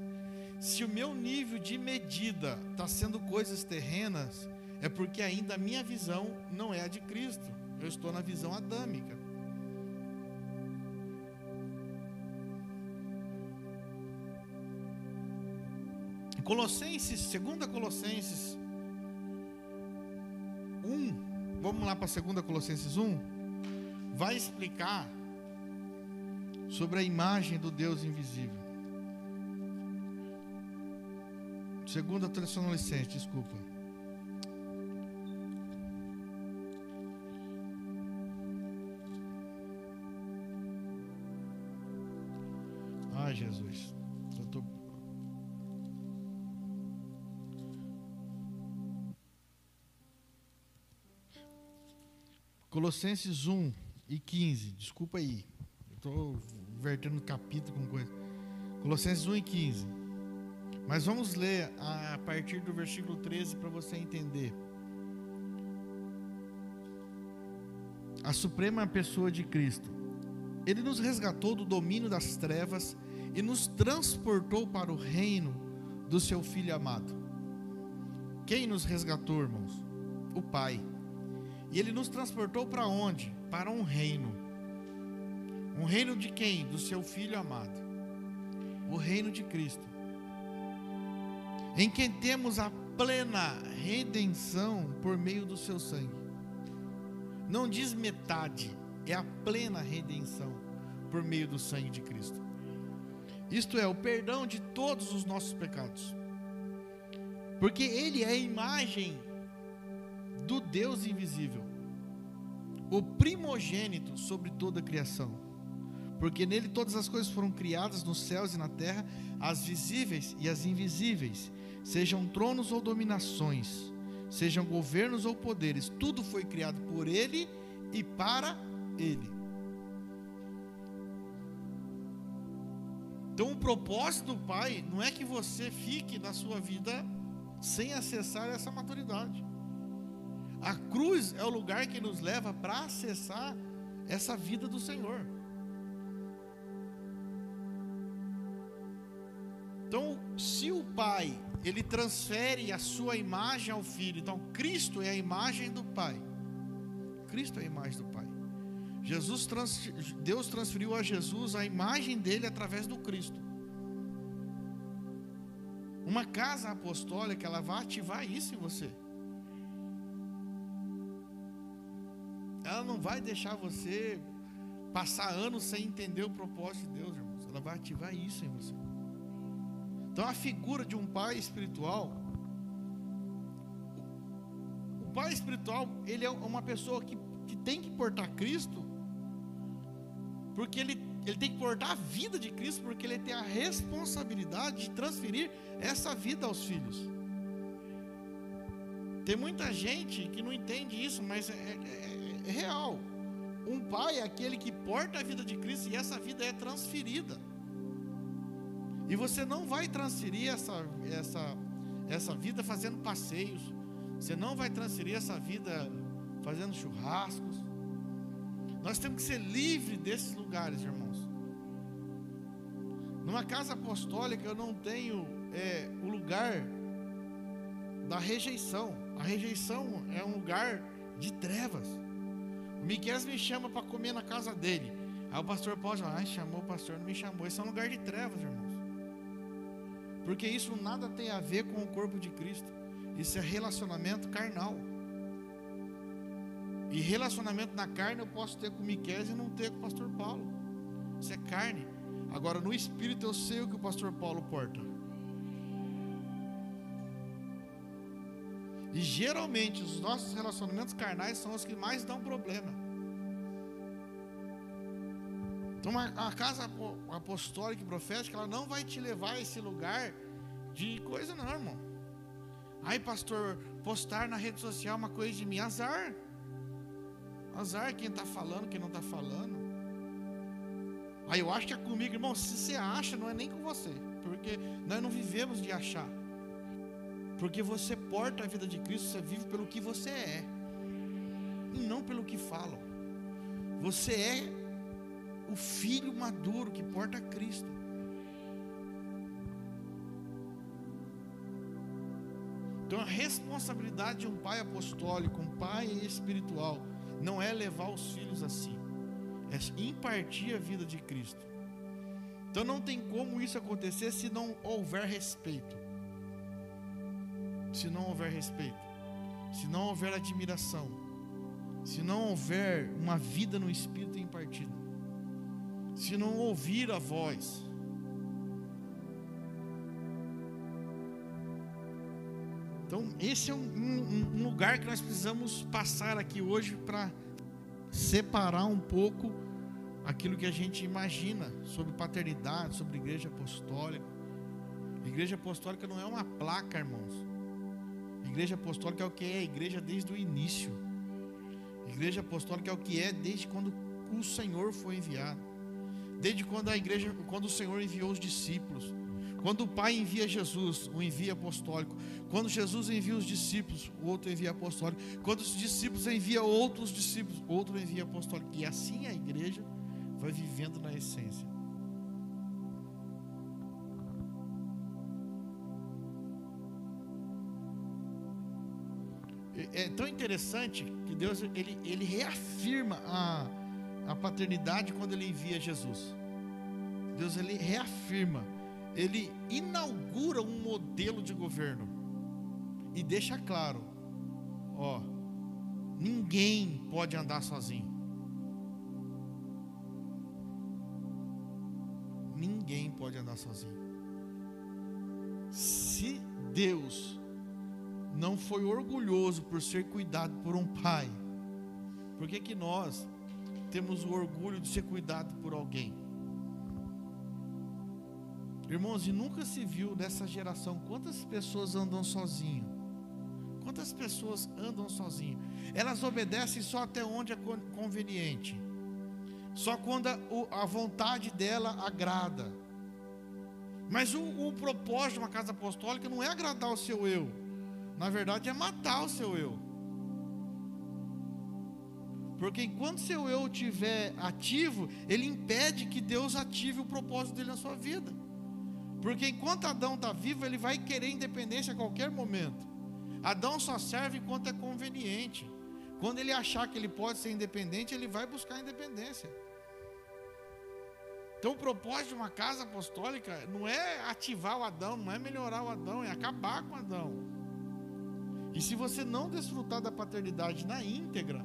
Se o meu nível de medida está sendo coisas terrenas, é porque ainda a minha visão não é a de Cristo. Eu estou na visão adâmica. Colossenses, 2 Colossenses 1, vamos lá para 2 Colossenses 1, vai explicar sobre a imagem do Deus invisível. 2 Tessalonicenses, desculpa. Jesus. Eu tô... Colossenses 1 e 15. Desculpa aí. Estou invertendo capítulo com coisa. Colossenses 1 e 15. Mas vamos ler a partir do versículo 13 para você entender. A suprema pessoa de Cristo. Ele nos resgatou do domínio das trevas e nos transportou para o reino do seu Filho amado. Quem nos resgatou, irmãos? O Pai. E ele nos transportou para onde? Para um reino. Um reino de quem? Do seu Filho amado. O reino de Cristo. Em quem temos a plena redenção por meio do seu sangue. Não diz metade, é a plena redenção por meio do sangue de Cristo. Isto é, o perdão de todos os nossos pecados. Porque Ele é a imagem do Deus invisível, o primogênito sobre toda a criação. Porque nele todas as coisas foram criadas nos céus e na terra, as visíveis e as invisíveis, sejam tronos ou dominações, sejam governos ou poderes, tudo foi criado por Ele e para Ele. Então, o propósito do Pai não é que você fique na sua vida sem acessar essa maturidade. A cruz é o lugar que nos leva para acessar essa vida do Senhor. Então, se o Pai, ele transfere a sua imagem ao Filho, então Cristo é a imagem do Pai. Cristo é a imagem do Pai. Jesus trans, Deus transferiu a Jesus a imagem dele através do Cristo. Uma casa apostólica, ela vai ativar isso em você. Ela não vai deixar você passar anos sem entender o propósito de Deus, irmãos. Ela vai ativar isso em você. Então a figura de um pai espiritual, o pai espiritual, ele é uma pessoa que, que tem que portar Cristo, porque ele, ele tem que portar a vida de Cristo, porque ele tem a responsabilidade de transferir essa vida aos filhos. Tem muita gente que não entende isso, mas é, é, é real. Um pai é aquele que porta a vida de Cristo e essa vida é transferida. E você não vai transferir essa, essa, essa vida fazendo passeios. Você não vai transferir essa vida fazendo churrascos. Nós temos que ser livres desses lugares, irmãos. Numa casa apostólica eu não tenho é, o lugar da rejeição. A rejeição é um lugar de trevas. O Miquel me chama para comer na casa dele. Aí o pastor pode falar, ah, chamou o pastor, não me chamou. Isso é um lugar de trevas, irmãos. Porque isso nada tem a ver com o corpo de Cristo. Isso é relacionamento carnal. E relacionamento na carne eu posso ter com Miquel e não ter com o pastor Paulo. Isso é carne. Agora no espírito eu sei o que o pastor Paulo porta. E geralmente os nossos relacionamentos carnais são os que mais dão problema. Então a, casa apostólica e profética, ela não vai te levar a esse lugar de coisa não, irmão. Aí, pastor, postar na rede social uma coisa de mim, azar. Azar quem está falando, quem não está falando. Aí eu acho que é comigo, irmão. Se você acha, não é nem com você. Porque nós não vivemos de achar. Porque você porta a vida de Cristo, você vive pelo que você é, e não pelo que falam. Você é o filho maduro que porta Cristo. Então a responsabilidade de um pai apostólico, um pai espiritual, não é levar os filhos assim, é impartir a vida de Cristo. Então não tem como isso acontecer se não houver respeito se não houver respeito, se não houver admiração, se não houver uma vida no espírito impartida, se não ouvir a voz, Então, esse é um, um, um, lugar que nós precisamos passar aqui hoje para separar um pouco aquilo que a gente imagina sobre paternidade, sobre igreja apostólica. Igreja apostólica não é uma placa, irmãos. Igreja apostólica é o que é a igreja desde o início. Igreja apostólica é o que é desde quando o Senhor foi enviado. Desde quando a igreja, quando o Senhor enviou os discípulos. Quando o Pai envia Jesus, o envia apostólico. Quando Jesus envia os discípulos, o outro envia apostólico. Quando os discípulos enviam outros discípulos, outro envia apostólico. E assim a igreja vai vivendo na essência. É, é tão interessante que Deus ele, ele reafirma a, a paternidade quando ele envia Jesus. Deus ele reafirma, ele inaugura um modelo de governo e deixa claro, ó, ninguém pode andar sozinho. Ninguém pode andar sozinho. Se Deus não foi orgulhoso por ser cuidado por um pai, por que que nós temos o orgulho de ser cuidado por alguém. Irmãos, e nunca se viu nessa geração quantas pessoas andam sozinho. Quantas pessoas andam sozinho? Elas obedecem só até onde é conveniente. Só quando a, a vontade dela agrada. Mas o, o propósito de uma casa apostólica não é agradar o seu eu. Na verdade, é matar o seu eu. Porque enquanto seu eu estiver ativo, ele impede que Deus ative o propósito dele na sua vida. Porque enquanto Adão está vivo, ele vai querer independência a qualquer momento. Adão só serve enquanto é conveniente. Quando ele achar que ele pode ser independente, ele vai buscar independência. Então, o propósito de uma casa apostólica não é ativar o Adão, não é melhorar o Adão, é acabar com o Adão. E se você não desfrutar da paternidade na íntegra,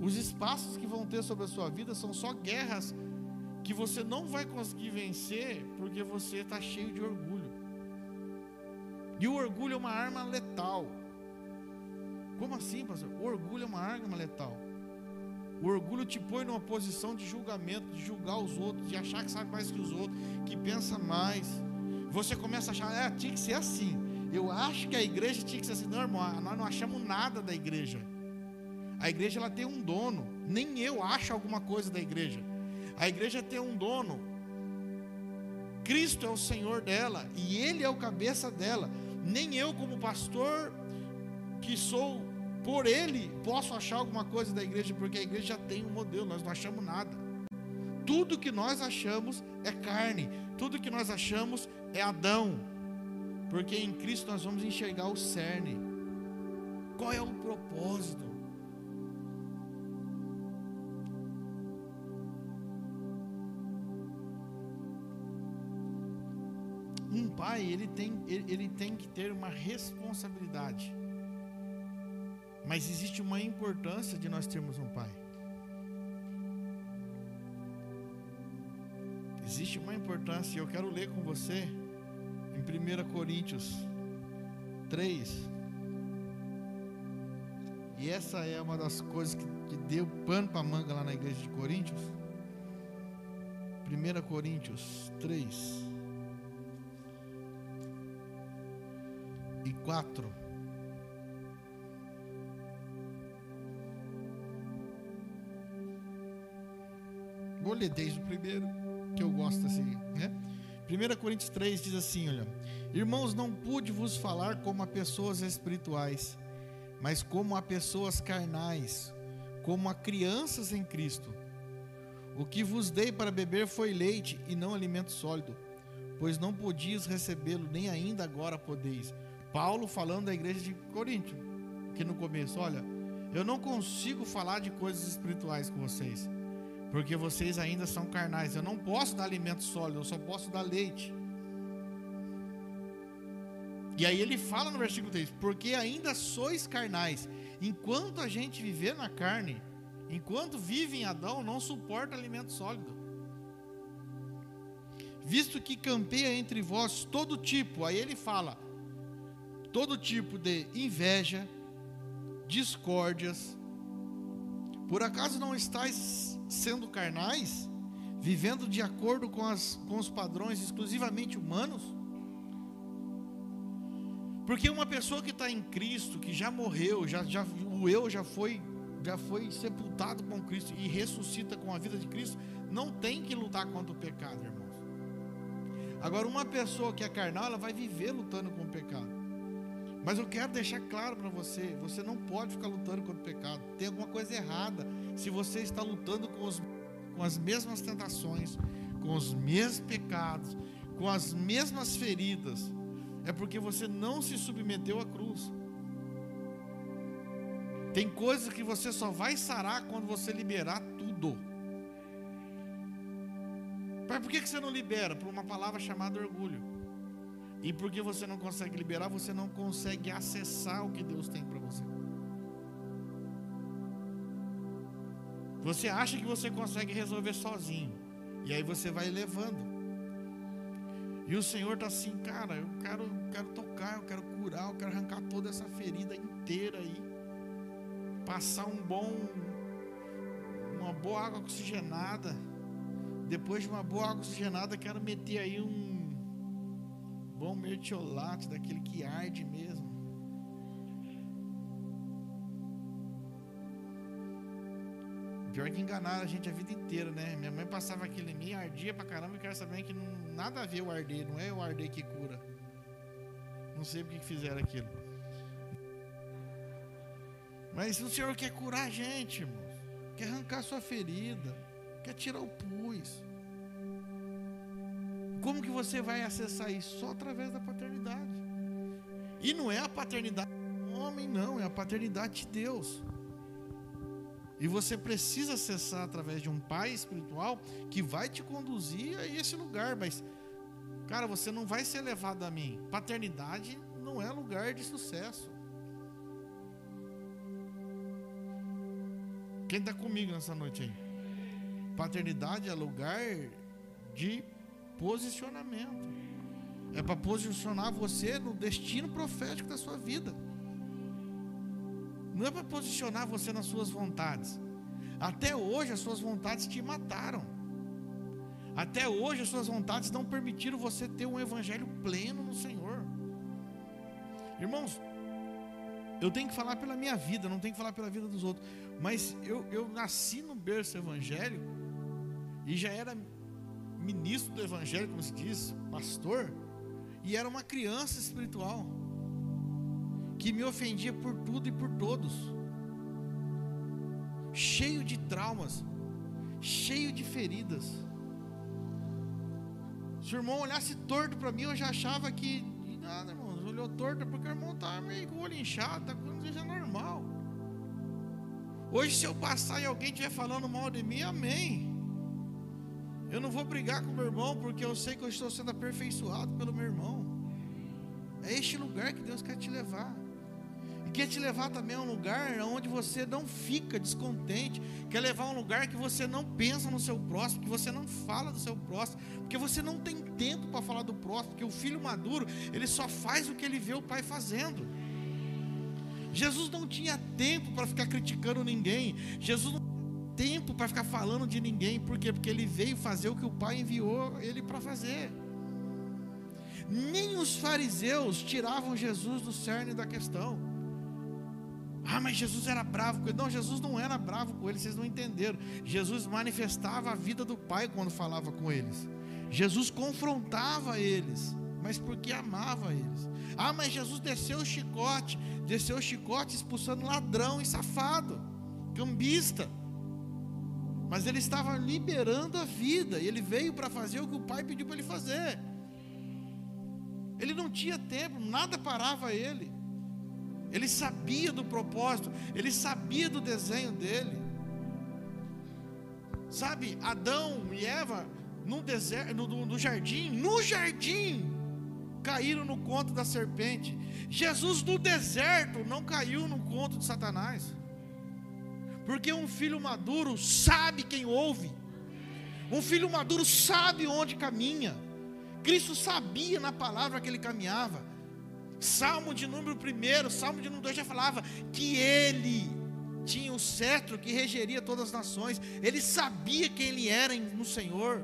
os espaços que vão ter sobre a sua vida são só guerras que você não vai conseguir vencer porque você está cheio de orgulho. E o orgulho é uma arma letal. Como assim, pastor? O orgulho é uma arma letal. O orgulho te põe numa posição de julgamento, de julgar os outros, de achar que sabe mais que os outros, que pensa mais. Você começa a achar, é, tinha que ser assim. Eu acho que a igreja tinha que ser assim. Não, irmão, nós não achamos nada da igreja. A igreja ela tem um dono. Nem eu acho alguma coisa da igreja. A igreja tem um dono. Cristo é o Senhor dela e Ele é o cabeça dela. Nem eu, como pastor, que sou por Ele, posso achar alguma coisa da igreja, porque a igreja já tem um modelo, nós não achamos nada. Tudo que nós achamos é carne, tudo que nós achamos é Adão, porque em Cristo nós vamos enxergar o cerne. Qual é o propósito? Um pai ele tem, ele, ele tem que ter uma responsabilidade. Mas existe uma importância de nós termos um pai. Existe uma importância, e eu quero ler com você em 1 Coríntios 3. E essa é uma das coisas que, que deu pano para manga lá na igreja de Coríntios. 1 Coríntios 3. E 4. Vou ler desde o primeiro, que eu gosto assim, né? 1 Coríntios 3 diz assim: olha, irmãos, não pude vos falar como a pessoas espirituais, mas como a pessoas carnais, como a crianças em Cristo. O que vos dei para beber foi leite e não alimento sólido, pois não podias recebê-lo, nem ainda agora podeis, Paulo falando da igreja de Corinto, que no começo, olha, eu não consigo falar de coisas espirituais com vocês, porque vocês ainda são carnais. Eu não posso dar alimento sólido, eu só posso dar leite. E aí ele fala no versículo 3: Porque ainda sois carnais. Enquanto a gente viver na carne, enquanto vive em Adão, não suporta alimento sólido. Visto que campeia entre vós todo tipo, aí ele fala: todo tipo de inveja, discórdias. Por acaso não estáis sendo carnais, vivendo de acordo com, as, com os padrões exclusivamente humanos? Porque uma pessoa que está em Cristo, que já morreu, já, já, do eu já foi já foi sepultado com Cristo e ressuscita com a vida de Cristo, não tem que lutar contra o pecado, irmãos. Agora, uma pessoa que é carnal, ela vai viver lutando com o pecado. Mas eu quero deixar claro para você: você não pode ficar lutando contra o pecado. Tem alguma coisa errada se você está lutando com, os, com as mesmas tentações, com os mesmos pecados, com as mesmas feridas. É porque você não se submeteu à cruz. Tem coisas que você só vai sarar quando você liberar tudo. Mas por que você não libera? Por uma palavra chamada orgulho. E porque você não consegue liberar, você não consegue acessar o que Deus tem para você. Você acha que você consegue resolver sozinho. E aí você vai levando. E o Senhor está assim, cara, eu quero, quero tocar, eu quero curar, eu quero arrancar toda essa ferida inteira aí passar um bom uma boa água oxigenada. Depois de uma boa água oxigenada, quero meter aí um bom mertiolate daquele que arde mesmo. Pior que enganaram a gente a vida inteira, né? Minha mãe passava aquilo em mim, ardia pra caramba, e quero saber que não, nada a ver o arder, não é o arder que cura. Não sei porque que fizeram aquilo. Mas o Senhor quer curar a gente, irmãos. Quer arrancar sua ferida. Quer tirar o pus. Como que você vai acessar isso? Só através da paternidade. E não é a paternidade do homem, não. É a paternidade de Deus. E você precisa acessar através de um pai espiritual que vai te conduzir a esse lugar. Mas, cara, você não vai ser levado a mim. Paternidade não é lugar de sucesso. Quem está comigo nessa noite aí? Paternidade é lugar de posicionamento. É para posicionar você no destino profético da sua vida. Não é para posicionar você nas suas vontades. Até hoje as suas vontades te mataram. Até hoje as suas vontades não permitiram você ter um evangelho pleno no Senhor. Irmãos, eu tenho que falar pela minha vida, não tenho que falar pela vida dos outros. Mas eu, eu nasci no berço evangélico e já era ministro do evangelho, como se diz, pastor, e era uma criança espiritual que me ofendia por tudo e por todos, cheio de traumas, cheio de feridas. Se o irmão olhasse torto para mim, eu já achava que nada, irmão, olhou torto porque o irmão estava meio com o olho inchado, tá com isso é normal. Hoje, se eu passar e alguém estiver falando mal de mim, amém. Eu não vou brigar com meu irmão, porque eu sei que eu estou sendo aperfeiçoado pelo meu irmão. É este lugar que Deus quer te levar. E quer te levar também a um lugar onde você não fica descontente. Quer levar a um lugar que você não pensa no seu próximo, que você não fala do seu próximo, porque você não tem tempo para falar do próximo, porque o filho maduro, ele só faz o que ele vê o pai fazendo. Jesus não tinha tempo para ficar criticando ninguém. Jesus não tempo para ficar falando de ninguém. Por quê? Porque ele veio fazer o que o Pai enviou ele para fazer. Nem os fariseus tiravam Jesus do cerne da questão. Ah, mas Jesus era bravo com ele. Não, Jesus não era bravo com eles, vocês não entenderam. Jesus manifestava a vida do Pai quando falava com eles. Jesus confrontava eles, mas porque amava eles. Ah, mas Jesus desceu o chicote, desceu o chicote expulsando ladrão e safado, cambista. Mas ele estava liberando a vida, e ele veio para fazer o que o pai pediu para ele fazer. Ele não tinha tempo, nada parava ele. Ele sabia do propósito, ele sabia do desenho dele. Sabe, Adão e Eva no deserto, no, no jardim, no jardim, caíram no conto da serpente. Jesus no deserto não caiu no conto de Satanás. Porque um filho maduro sabe quem ouve. Um filho maduro sabe onde caminha. Cristo sabia na palavra que ele caminhava. Salmo de número 1, Salmo de número 2 já falava que ele tinha o cetro que regeria todas as nações. Ele sabia quem ele era no Senhor.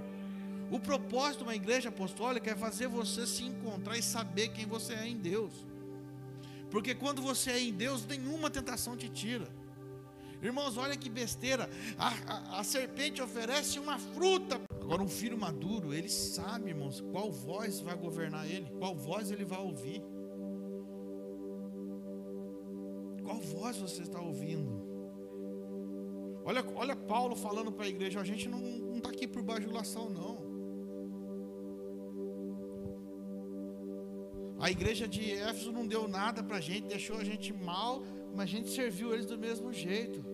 O propósito de uma igreja apostólica é fazer você se encontrar e saber quem você é em Deus. Porque quando você é em Deus, nenhuma tentação te tira. Irmãos, olha que besteira. A, a, a, serpente oferece uma fruta. Agora, um filho maduro, ele sabe, irmãos, qual voz vai governar ele, qual voz ele vai ouvir. Qual voz você está ouvindo? Olha, olha Paulo falando para a igreja: a gente não está aqui por bajulação, não. A igreja de Éfeso não deu nada para a gente, deixou a gente mal, mas a gente serviu eles do mesmo jeito.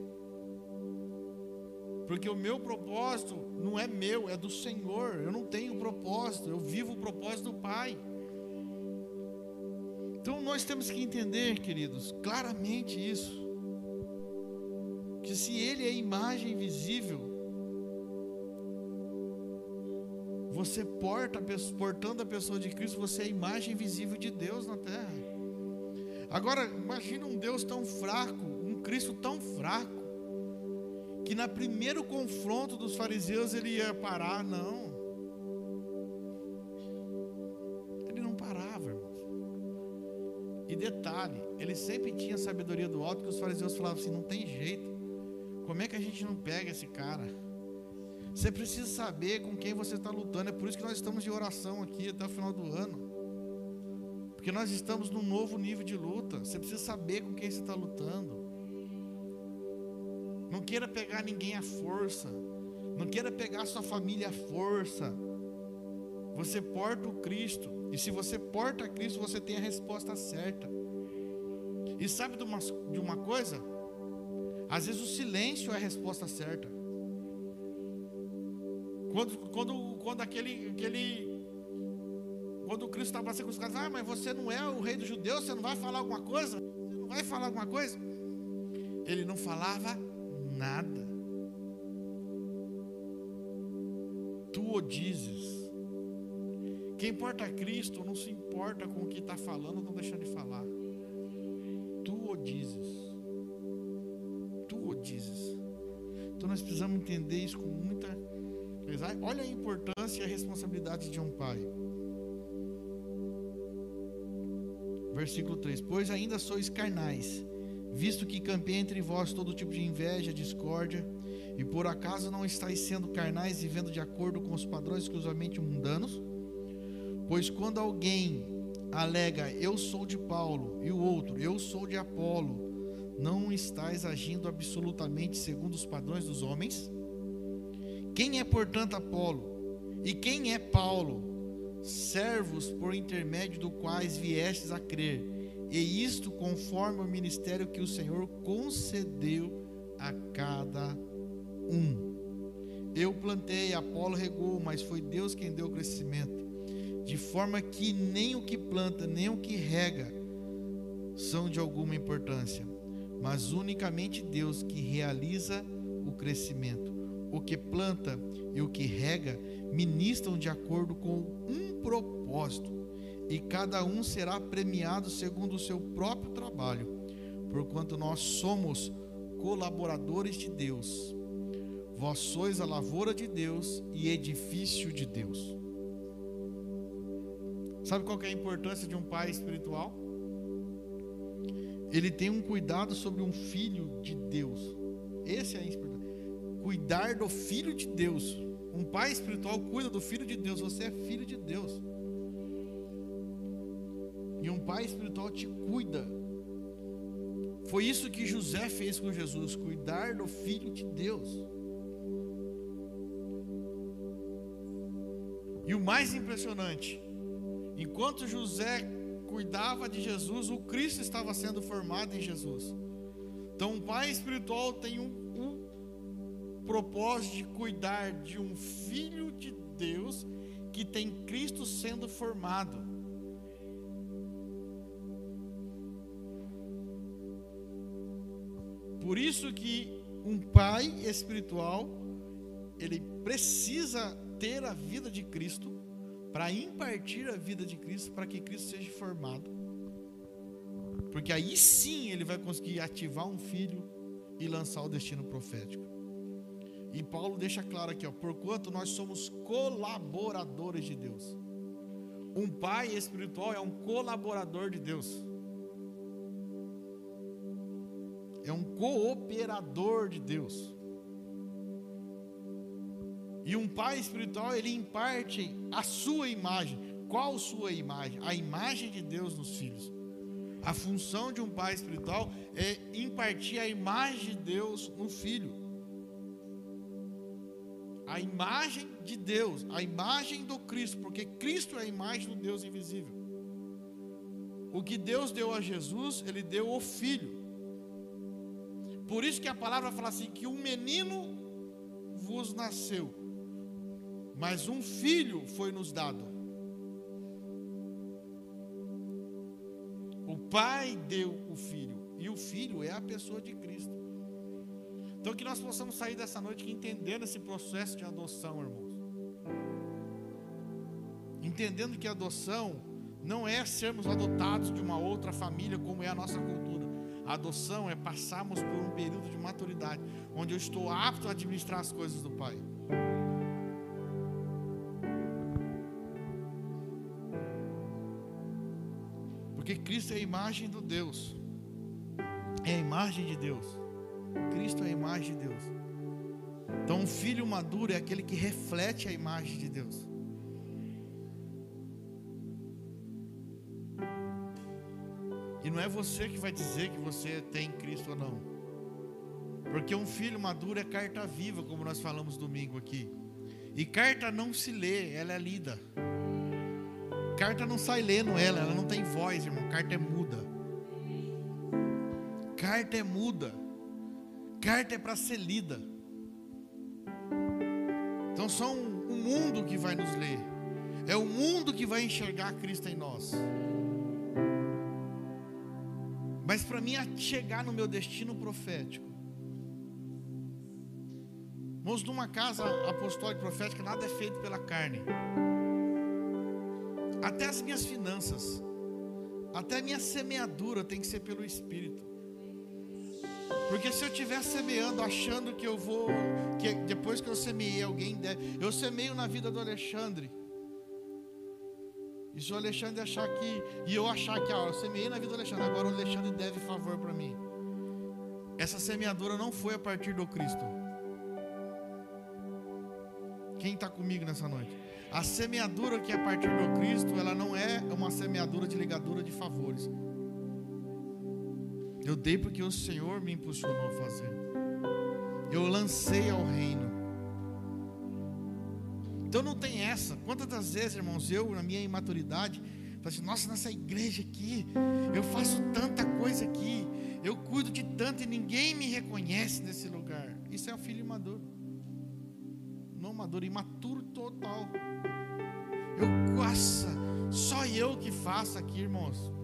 Porque o meu propósito não é meu, é do Senhor. Eu não tenho propósito, eu vivo o propósito do Pai. Então nós temos que entender, queridos, claramente isso. Que se Ele é imagem visível, Você porta, portando a pessoa de Cristo, você é a imagem visível de Deus na terra. Agora, imagina um Deus tão fraco, um Cristo tão fraco, que na primeiro confronto dos fariseus ele ia parar, não. Ele não parava, irmãos. E detalhe, ele sempre tinha sabedoria do alto que os fariseus falavam assim: não tem jeito. Como é que a gente não pega esse cara? Você precisa saber com quem você está lutando. É por isso que nós estamos de oração aqui até o final do ano. Porque nós estamos num novo nível de luta. Você precisa saber com quem você está lutando. Não queira pegar ninguém à força. Não queira pegar sua família à força. Você porta o Cristo. E se você porta Cristo, você tem a resposta certa. E sabe de uma, de uma coisa? Às vezes o silêncio é a resposta certa. Quando, quando, quando aquele, aquele quando Cristo estava sendo crucificado, ah, mas você não é o rei dos judeus, você não vai falar alguma coisa? Você não vai falar alguma coisa? Ele não falava nada. Tu o dizes. Quem importa Cristo não se importa com o que está falando ou não deixando de falar. Tu o dizes. Tu o dizes. Então nós precisamos entender isso com muita Olha a importância e a responsabilidade de um pai. Versículo 3: Pois ainda sois carnais, visto que campei entre vós todo tipo de inveja, discórdia, e por acaso não estáis sendo carnais e vivendo de acordo com os padrões exclusivamente mundanos? Pois quando alguém alega eu sou de Paulo e o outro eu sou de Apolo, não estáis agindo absolutamente segundo os padrões dos homens? Quem é, portanto, Apolo? E quem é Paulo? Servos por intermédio do quais viestes a crer, e isto conforme o ministério que o Senhor concedeu a cada um. Eu plantei, Apolo regou, mas foi Deus quem deu o crescimento. De forma que nem o que planta, nem o que rega são de alguma importância, mas unicamente Deus que realiza o crescimento o que planta e o que rega ministram de acordo com um propósito, e cada um será premiado segundo o seu próprio trabalho, porquanto nós somos colaboradores de Deus. Vós sois a lavoura de Deus e edifício de Deus. Sabe qual é a importância de um pai espiritual? Ele tem um cuidado sobre um filho de Deus. Esse é a importância cuidar do filho de Deus. Um pai espiritual cuida do filho de Deus. Você é filho de Deus. E um pai espiritual te cuida. Foi isso que José fez com Jesus, cuidar do filho de Deus. E o mais impressionante, enquanto José cuidava de Jesus, o Cristo estava sendo formado em Jesus. Então, um pai espiritual tem um propósito de cuidar de um filho de Deus que tem Cristo sendo formado. Por isso que um pai espiritual, ele precisa ter a vida de Cristo para impartir a vida de Cristo para que Cristo seja formado. Porque aí sim ele vai conseguir ativar um filho e lançar o destino profético. E Paulo deixa claro aqui, ó, porquanto nós somos colaboradores de Deus. Um pai espiritual é um colaborador de Deus. é um cooperador de Deus. E um pai espiritual, ele imparte a sua imagem. Qual sua imagem? A imagem de Deus nos filhos. A função de um pai espiritual é impartir a imagem de Deus no filho. A imagem de Deus, a imagem do Cristo, porque Cristo é a imagem do Deus invisível. O que Deus deu a Jesus, Ele deu ao Filho. Por isso que a palavra fala assim: que um menino vos nasceu, mas um filho foi nos dado. O Pai deu o filho, e o filho é a pessoa de Cristo. Então que nós possamos sair dessa noite entendendo esse processo de adoção, irmãos. Entendendo que adoção não é sermos adotados de uma outra família, como é a nossa cultura. A adoção é passarmos por um período de maturidade, onde eu estou apto a administrar as coisas do Pai. Porque Cristo é a imagem do Deus, é a imagem de Deus. Cristo é a imagem de Deus. Então, um filho maduro é aquele que reflete a imagem de Deus. E não é você que vai dizer que você tem Cristo ou não. Porque um filho maduro é carta viva, como nós falamos domingo aqui. E carta não se lê, ela é lida. Carta não sai lendo ela, ela não tem voz, irmão. Carta é muda. Carta é muda. Carta é para ser lida. Então só um, um mundo que vai nos ler. É o mundo que vai enxergar Cristo em nós. Mas para mim chegar no meu destino profético, irmãos, numa casa apostólica profética, nada é feito pela carne. Até as minhas finanças, até a minha semeadura tem que ser pelo Espírito. Porque se eu estiver semeando, achando que eu vou, que depois que eu semeei, alguém deve. Eu semeio na vida do Alexandre. E se o Alexandre achar que. E eu achar que, ah, eu semeei na vida do Alexandre, agora o Alexandre deve favor para mim. Essa semeadura não foi a partir do Cristo. Quem está comigo nessa noite? A semeadura que é a partir do Cristo, ela não é uma semeadura de ligadura de favores. Eu dei porque o Senhor me impulsionou a fazer. Eu lancei ao reino. Então não tem essa. Quantas das vezes, irmãos, eu, na minha imaturidade, falei assim: nossa, nessa igreja aqui, eu faço tanta coisa aqui, eu cuido de tanto e ninguém me reconhece nesse lugar. Isso é o filho imaduro. Não maduro, imaturo total. Eu, nossa, só eu que faço aqui, irmãos.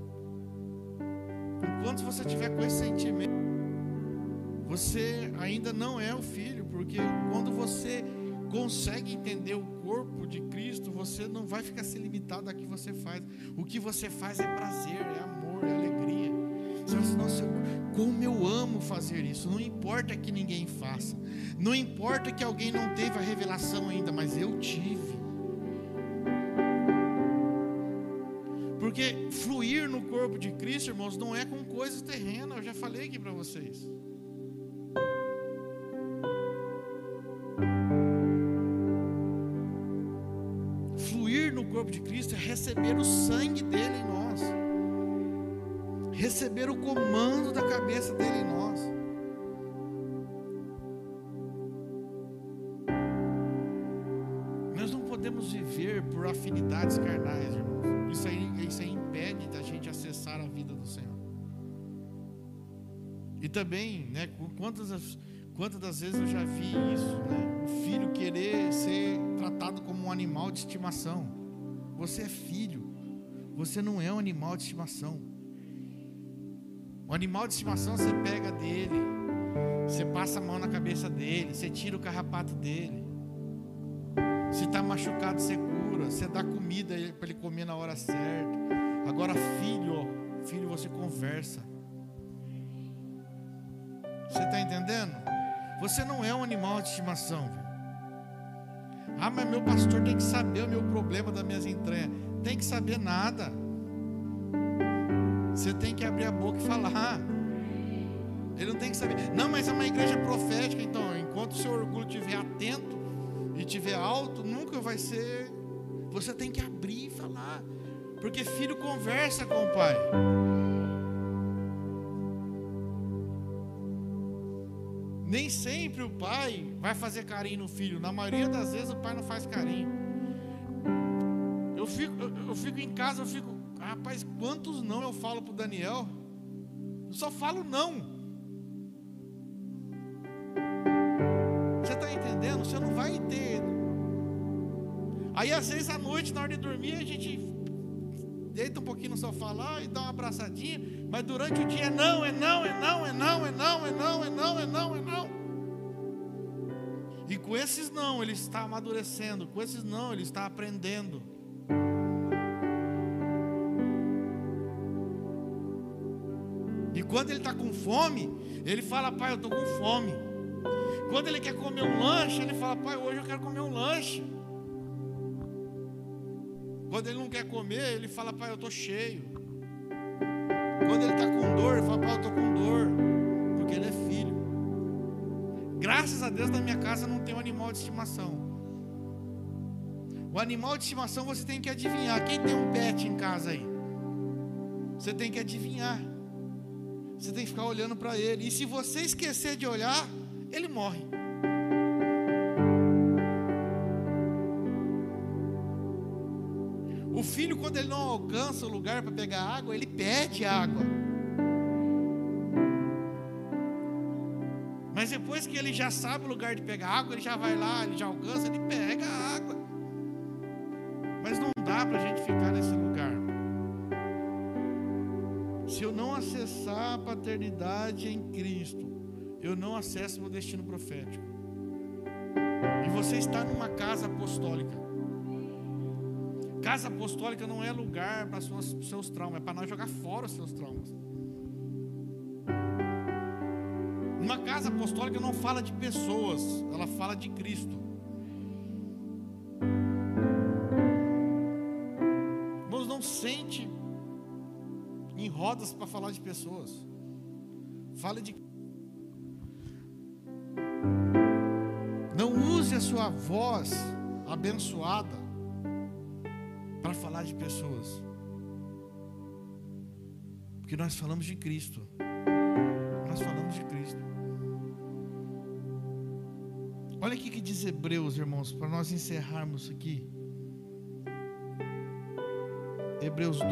Enquanto você tiver com esse sentimento, você ainda não é o filho, porque quando você consegue entender o corpo de Cristo, você não vai ficar se limitado a que você faz. O que você faz é prazer, é amor, é alegria. Você vai assim, nossa, como eu amo fazer isso. Não importa que ninguém faça. Não importa que alguém não teve a revelação ainda, mas eu tive. Porque no corpo de Cristo, irmãos, não é com coisas terrenas. Eu já falei aqui para vocês. corpo de Cristo é receber o sangue dele em nós, receber o comando da cabeça dele em nós. Nós não podemos viver por afinidades carnais, irmãos. Isso aí, isso aí impede acessar a vida do Senhor. E também, né, quantas, quantas das vezes eu já vi isso, né? O filho querer ser tratado como um animal de estimação. Você é filho. Você não é um animal de estimação. O animal de estimação você pega dele, você passa a mão na cabeça dele, você tira o carrapato dele. Se está machucado, você cura, você dá comida para ele comer na hora certa. Agora, filho, filho, você conversa. Você está entendendo? Você não é um animal de estimação. Viu? Ah, mas meu pastor tem que saber o meu problema das minhas entranhas. Tem que saber nada. Você tem que abrir a boca e falar. Ele não tem que saber. Não, mas é uma igreja profética, então, enquanto o seu orgulho estiver atento e estiver alto, nunca vai ser. Você tem que abrir e falar. Porque filho conversa com o pai. Nem sempre o pai vai fazer carinho no filho. Na maioria das vezes o pai não faz carinho. Eu fico, eu, eu fico em casa, eu fico, rapaz, quantos não eu falo pro Daniel? Eu só falo não. Você está entendendo? Você não vai ter. Aí às vezes à noite, na hora de dormir, a gente deita um pouquinho no sofá lá e dá uma abraçadinha, mas durante o dia é não, é não, é não, é não, é não, é não, é não, é não, é não. E com esses não, ele está amadurecendo, com esses não, ele está aprendendo. E quando ele está com fome, ele fala, pai, eu estou com fome. Quando ele quer comer um lanche, ele fala, pai, hoje eu quero comer um lanche. Quando ele não quer comer, ele fala, pai, eu estou cheio. Quando ele está com dor, ele fala, pai, eu estou com dor. Porque ele é filho. Graças a Deus na minha casa não tem um animal de estimação. O animal de estimação você tem que adivinhar. Quem tem um pet em casa aí? Você tem que adivinhar. Você tem que ficar olhando para ele. E se você esquecer de olhar, ele morre. Quando ele não alcança o lugar para pegar água, ele pede água. Mas depois que ele já sabe o lugar de pegar água, ele já vai lá, ele já alcança, ele pega a água. Mas não dá para a gente ficar nesse lugar. Se eu não acessar a paternidade em Cristo, eu não acesso meu destino profético. E você está numa casa apostólica. Casa apostólica não é lugar para os seus traumas, é para nós jogar fora os seus traumas. Uma casa apostólica não fala de pessoas, ela fala de Cristo. Irmãos, não sente em rodas para falar de pessoas. Fale de Não use a sua voz abençoada falar de pessoas. Porque nós falamos de Cristo. Nós falamos de Cristo. Olha aqui que diz Hebreus, irmãos, para nós encerrarmos aqui. Hebreus 2.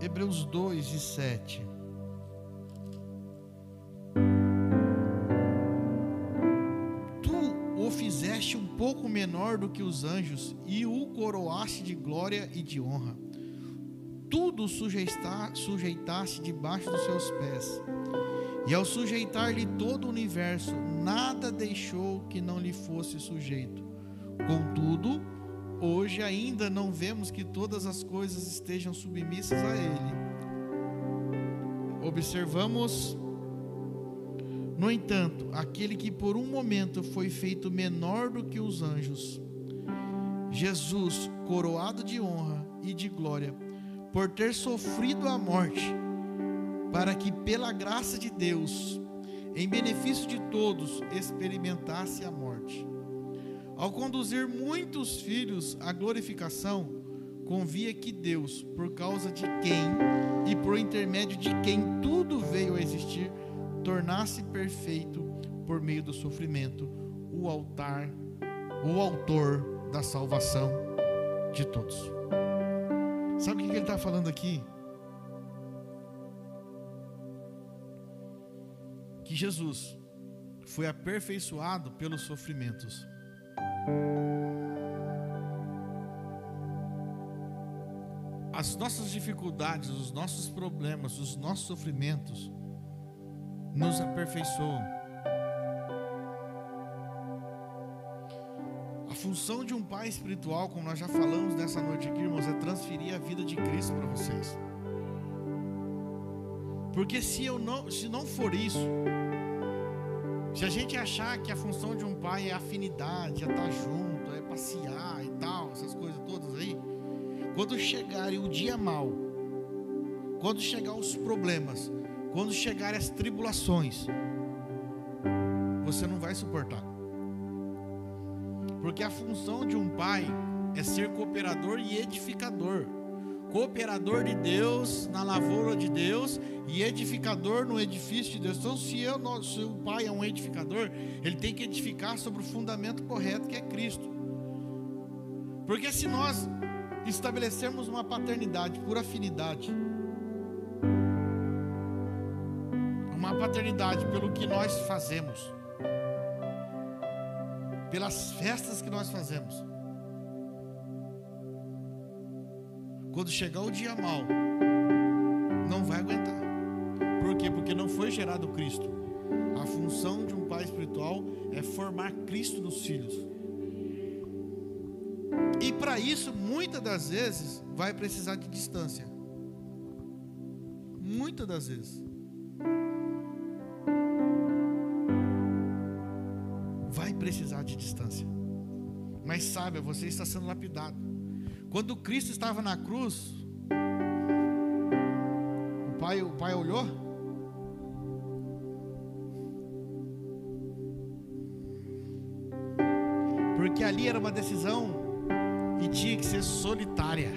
Hebreus 2 e 7. Menor do que os anjos e o coroaste de glória e de honra. Tudo sujeitaste debaixo dos seus pés. E ao sujeitar-lhe todo o universo, nada deixou que não lhe fosse sujeito. Contudo, hoje ainda não vemos que todas as coisas estejam submissas a ele. Observamos no entanto, aquele que por um momento foi feito menor do que os anjos, Jesus, coroado de honra e de glória, por ter sofrido a morte, para que pela graça de Deus, em benefício de todos, experimentasse a morte. Ao conduzir muitos filhos à glorificação, convia que Deus, por causa de quem e por intermédio de quem tudo veio a existir, tornasse perfeito por meio do sofrimento o altar, o autor da salvação de todos. Sabe o que ele está falando aqui? Que Jesus foi aperfeiçoado pelos sofrimentos. As nossas dificuldades, os nossos problemas, os nossos sofrimentos nos aperfeiçoam. A função de um pai espiritual, como nós já falamos nessa noite aqui, irmãos, é transferir a vida de Cristo para vocês. Porque se eu não, se não for isso, se a gente achar que a função de um pai é afinidade, é estar junto, é passear e tal, essas coisas todas aí, quando chegar o dia mal, quando chegar os problemas, quando chegarem as tribulações, você não vai suportar. Porque a função de um pai é ser cooperador e edificador. Cooperador de Deus na lavoura de Deus e edificador no edifício de Deus. Então, se, eu, se o pai é um edificador, ele tem que edificar sobre o fundamento correto que é Cristo. Porque se nós estabelecermos uma paternidade por afinidade, paternidade pelo que nós fazemos, pelas festas que nós fazemos. Quando chegar o dia mal, não vai aguentar. Por quê? Porque não foi gerado Cristo. A função de um pai espiritual é formar Cristo nos filhos. E para isso, muitas das vezes, vai precisar de distância. Muitas das vezes. Precisar de distância. Mas saiba, você está sendo lapidado. Quando Cristo estava na cruz, o pai, o pai olhou. Porque ali era uma decisão que tinha que ser solitária.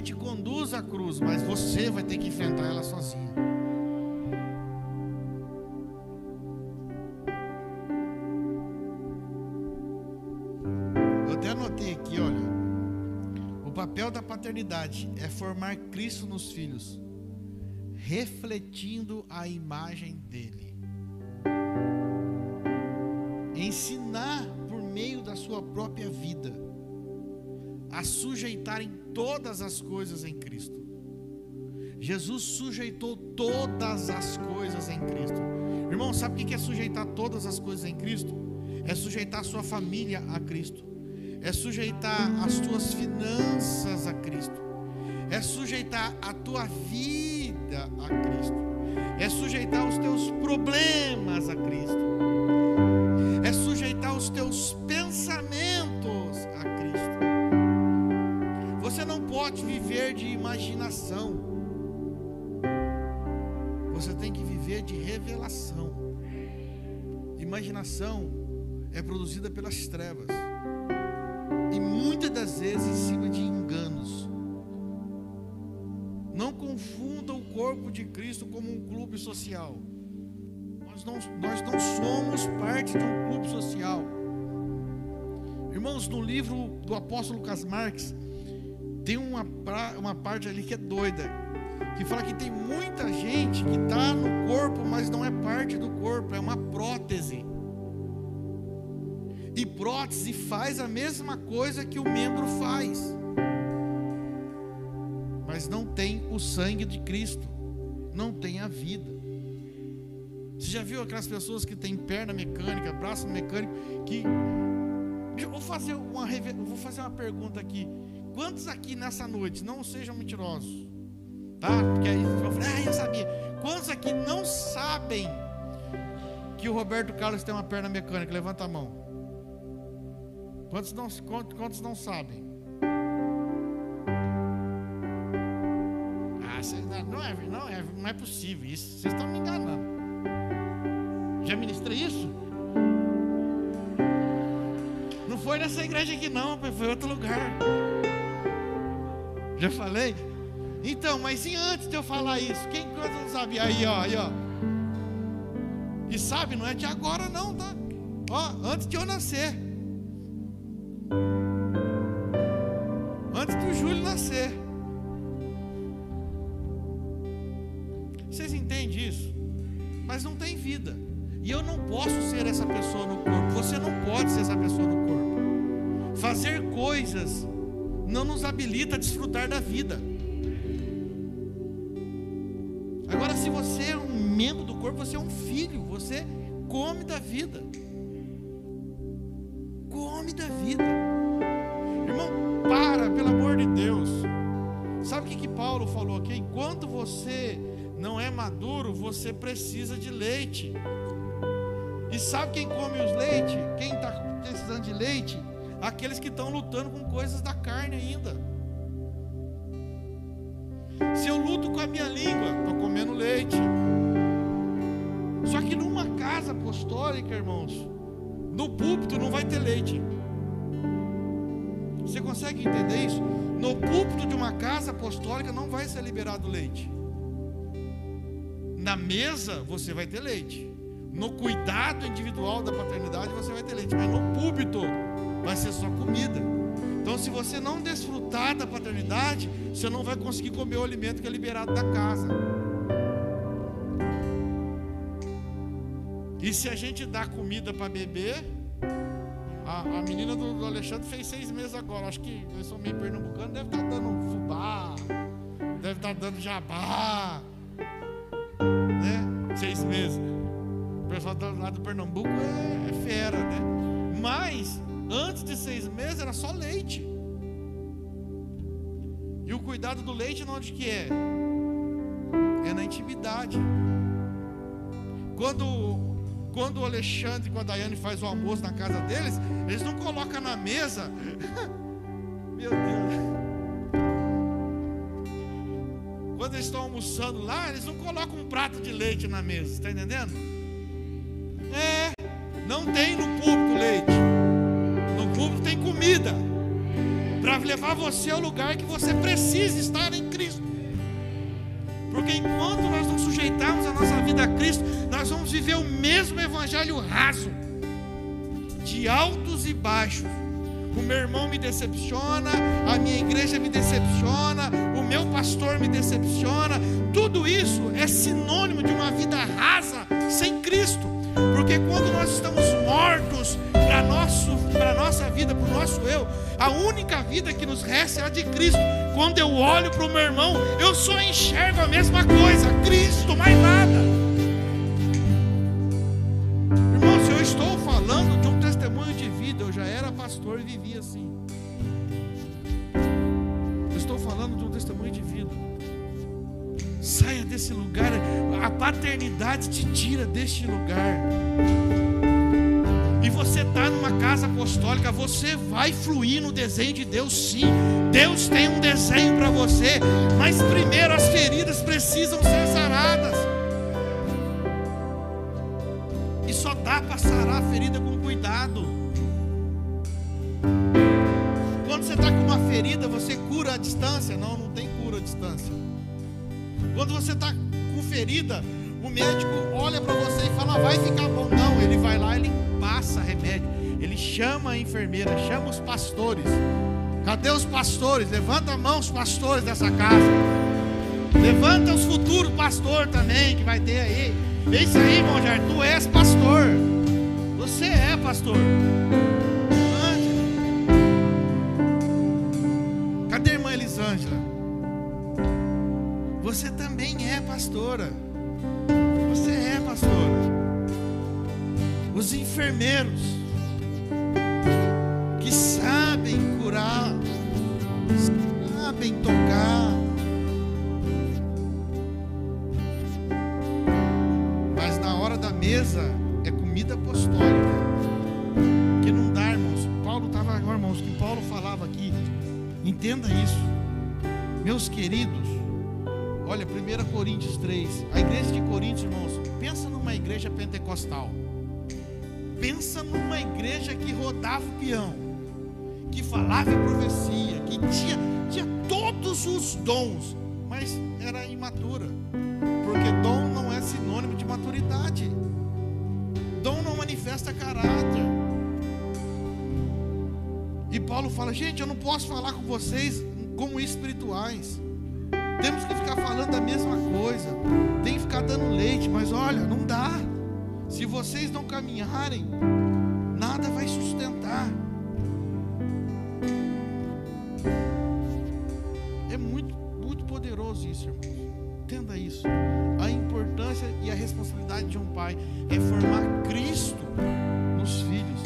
Pai te conduz à cruz, mas você vai ter que enfrentar ela sozinho. Eu até anotei aqui, olha. O papel da paternidade é formar Cristo nos filhos, refletindo a imagem dele. A sujeitarem todas as coisas em Cristo. Jesus sujeitou todas as coisas em Cristo. Irmão, sabe o que é sujeitar todas as coisas em Cristo? É sujeitar a sua família a Cristo, é sujeitar as tuas finanças a Cristo, é sujeitar a tua vida a Cristo, é sujeitar os teus problemas a Cristo, é sujeitar os teus pensamentos imaginação. Você tem que viver de revelação. Imaginação é produzida pelas trevas. E muitas das vezes em cima de enganos. Não confunda o corpo de Cristo como um clube social. Nós não, nós não somos parte de um clube social. Irmãos, no livro do apóstolo Lucas Marques, tem uma, uma parte ali que é doida, que fala que tem muita gente que está no corpo, mas não é parte do corpo, é uma prótese. E prótese faz a mesma coisa que o membro faz, mas não tem o sangue de Cristo, não tem a vida. Você já viu aquelas pessoas que têm perna mecânica, braço mecânico, que. Eu vou fazer uma, vou fazer uma pergunta aqui. Quantos aqui nessa noite não sejam mentirosos? Tá? Porque aí eu falei, ah, eu sabia. Quantos aqui não sabem que o Roberto Carlos tem uma perna mecânica? Levanta a mão. Quantos não, quantos não sabem? Ah, não, é, não, é, não é possível isso. Vocês estão me enganando. Já ministrei isso? Não foi nessa igreja aqui não, foi outro lugar. Já falei? Então, mas e antes de eu falar isso? Quem não sabia? Aí, ó, aí, ó. E sabe, não é de agora não, tá? Ó, antes de eu nascer. Antes do Júlio nascer. Vocês entendem isso? Mas não tem vida. E eu não posso ser essa pessoa no corpo. Você não pode ser essa pessoa no corpo. Fazer coisas não nos habilita a desfrutar da vida. Agora, se você é um membro do corpo, você é um filho, você come da vida. Come da vida. Irmão, para, pelo amor de Deus. Sabe o que, que Paulo falou aqui? Enquanto você não é maduro, você precisa de leite. E sabe quem come os leite? Quem está precisando de leite? Aqueles que estão lutando com coisas da carne ainda. Se eu luto com a minha língua, estou comendo leite. Só que numa casa apostólica, irmãos, no púlpito não vai ter leite. Você consegue entender isso? No púlpito de uma casa apostólica não vai ser liberado leite. Na mesa você vai ter leite. No cuidado individual da paternidade você vai ter leite, mas no púlpito vai ser só comida. Então, se você não desfrutar da paternidade, você não vai conseguir comer o alimento que é liberado da casa. E se a gente dá comida para beber, a, a menina do, do, Alexandre fez seis meses agora. Acho que eles são meio pernambucanos, deve estar tá dando fubá, deve estar tá dando jabá, né? Seis meses. O pessoal do lado do Pernambuco é, é fera, né? Mas Antes de seis meses era só leite. E o cuidado do leite, onde que é? É na intimidade. Quando, quando o Alexandre com a Daiane faz o almoço na casa deles, eles não colocam na mesa. Meu Deus. Quando eles estão almoçando lá, eles não colocam um prato de leite na mesa, está entendendo? É, não tem no público levar você ao lugar que você precisa estar em Cristo. Porque enquanto nós não sujeitarmos a nossa vida a Cristo, nós vamos viver o mesmo evangelho raso, de altos e baixos. O meu irmão me decepciona, a minha igreja me decepciona, o meu pastor me decepciona. Tudo isso é sinônimo de uma vida rasa sem Cristo. Porque quando nós estamos mortos para para nossa vida, para o nosso eu, a única vida que nos resta é a de Cristo. Quando eu olho para o meu irmão, eu só enxergo a mesma coisa, Cristo, mais nada. Irmão, se eu estou falando de um testemunho de vida, eu já era pastor e vivia assim. Eu estou falando de um testemunho de vida. Saia desse lugar, a paternidade te tira deste lugar você está numa casa apostólica, você vai fluir no desenho de Deus, sim. Deus tem um desenho para você, mas primeiro as feridas precisam ser saradas. E só dá para sarar a ferida com cuidado. Quando você está com uma ferida, você cura a distância? Não, não tem cura a distância. Quando você está com ferida, o médico olha para você e fala, vai ficar bom. Não, ele vai lá, ele passa remédio. Ele chama a enfermeira, chama os pastores. Cadê os pastores? Levanta a mão os pastores dessa casa. Levanta os futuros pastores também que vai ter aí. É isso aí, irmão Jair. Tu és pastor. Você é pastor. Cadê a irmã Elisângela? Você também é pastora. Você é pastora os enfermeiros que sabem curar, sabem tocar. Mas na hora da mesa é comida apostólica. Que não dá, irmãos. Paulo estava agora, irmãos, que Paulo falava aqui. Entenda isso. Meus queridos, olha, 1 Coríntios 3. A igreja de Coríntios, irmãos, pensa numa igreja pentecostal. Pensa numa igreja que rodava o peão, que falava em profecia, que tinha, tinha todos os dons, mas era imatura, porque dom não é sinônimo de maturidade, dom não manifesta caráter. E Paulo fala: gente, eu não posso falar com vocês como espirituais. Temos que ficar falando a mesma coisa. Tem que ficar dando leite, mas olha, não dá. Se vocês não caminharem, nada vai sustentar. É muito, muito poderoso isso, irmãos. Entenda isso. A importância e a responsabilidade de um pai é formar Cristo nos filhos.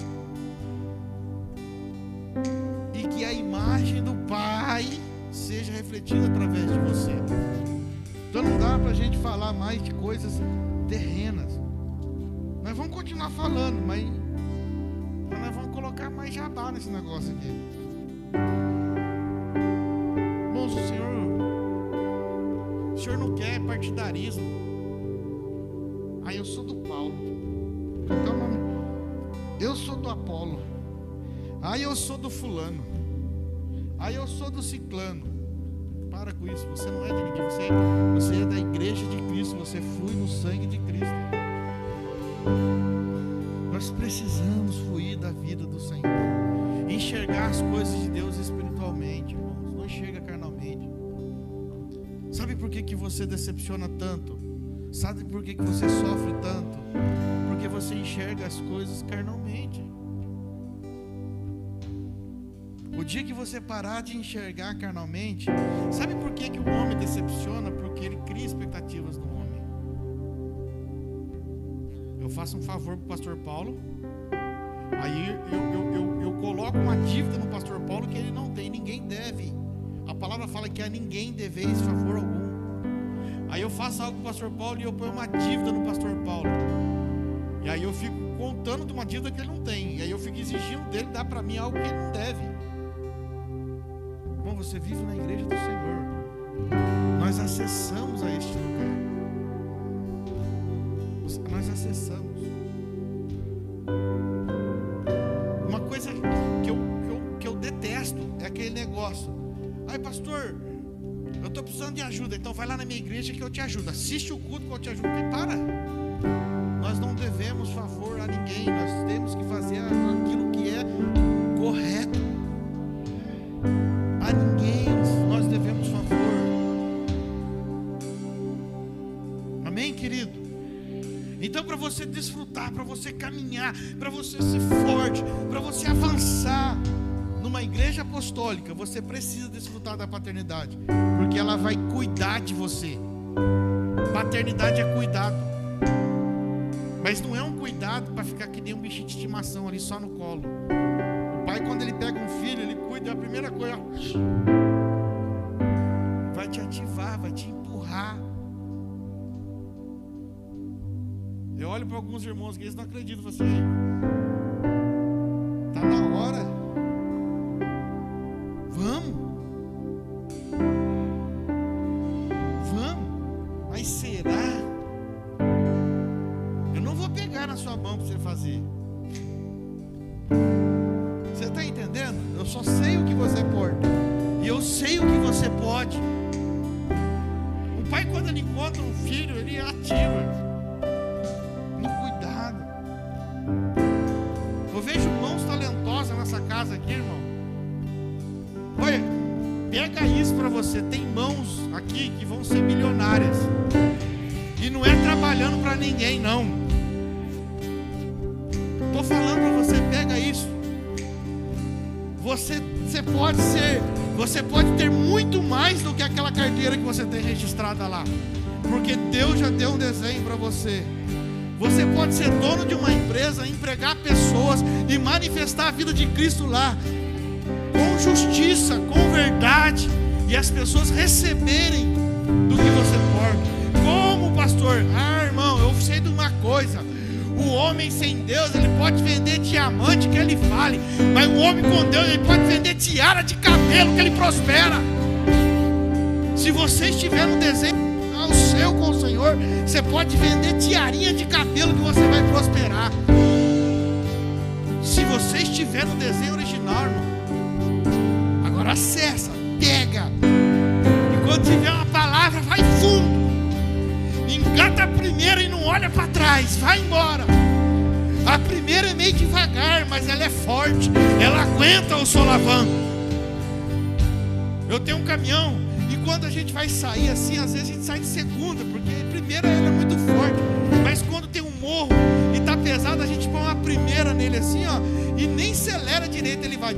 E que a imagem do pai seja refletida através de você. Então não dá para a gente falar mais de coisas terrenas. Nós vamos continuar falando, mas Mas nós vamos colocar mais jabá nesse negócio aqui. Irmãos, o Senhor, o Senhor não quer partidarismo. Aí eu sou do Paulo. Então, eu sou do Apolo. Aí eu sou do fulano. Aí eu sou do ciclano. Para com isso, você não é de ninguém, você, você é da igreja de Cristo, você flui no sangue de Cristo. Nós precisamos fluir da vida do Senhor, enxergar as coisas de Deus espiritualmente, irmãos, não enxerga carnalmente. Sabe por que, que você decepciona tanto? Sabe por que, que você sofre tanto? Porque você enxerga as coisas carnalmente. O dia que você parar de enxergar carnalmente, sabe por que, que o homem decepciona? Porque ele cria expectativas no homem. Eu faço um favor para o pastor Paulo, aí eu, eu, eu, eu coloco uma dívida no pastor Paulo que ele não tem, ninguém deve. A palavra fala que a ninguém deveis favor algum. Aí eu faço algo com o pastor Paulo e eu ponho uma dívida no pastor Paulo. E aí eu fico contando de uma dívida que ele não tem. E aí eu fico exigindo dele dar para mim algo que ele não deve você vive na igreja do Senhor. Nós acessamos a este lugar. Nós acessamos. Uma coisa que eu, que eu, que eu detesto é aquele negócio. Ai, pastor, eu estou precisando de ajuda, então vai lá na minha igreja que eu te ajudo. Assiste o culto que eu te ajudo. E para. Nós não devemos favor a ninguém, nós temos que fazer aquilo desfrutar, para você caminhar, para você ser forte, para você avançar numa igreja apostólica, você precisa desfrutar da paternidade, porque ela vai cuidar de você. Paternidade é cuidado, mas não é um cuidado para ficar que nem um bichinho de estimação ali só no colo. O pai, quando ele pega um filho, ele cuida, a primeira coisa, olho para alguns irmãos que eles não acreditam. Você Você pode ser dono de uma empresa, empregar pessoas e manifestar a vida de Cristo lá, com justiça, com verdade, e as pessoas receberem do que você porta. Como pastor? Ah, irmão, eu sei de uma coisa. O homem sem Deus, ele pode vender diamante que ele fale, mas o homem com Deus, ele pode vender tiara de cabelo que ele prospera. Se você estiver no desenho o seu com o Senhor, você pode vender tiarinha de cabelo que você vai prosperar. Se você estiver no desenho original, irmão. Agora acessa, pega. E quando tiver uma palavra, vai fundo. Engata a primeira e não olha para trás. Vai embora. A primeira é meio devagar, mas ela é forte. Ela aguenta o solavanco. Eu tenho um caminhão quando a gente vai sair assim, às vezes a gente sai de segunda, porque a primeira é muito forte. Mas quando tem um morro e tá pesado, a gente põe uma primeira nele assim, ó, e nem acelera direito, ele. Vai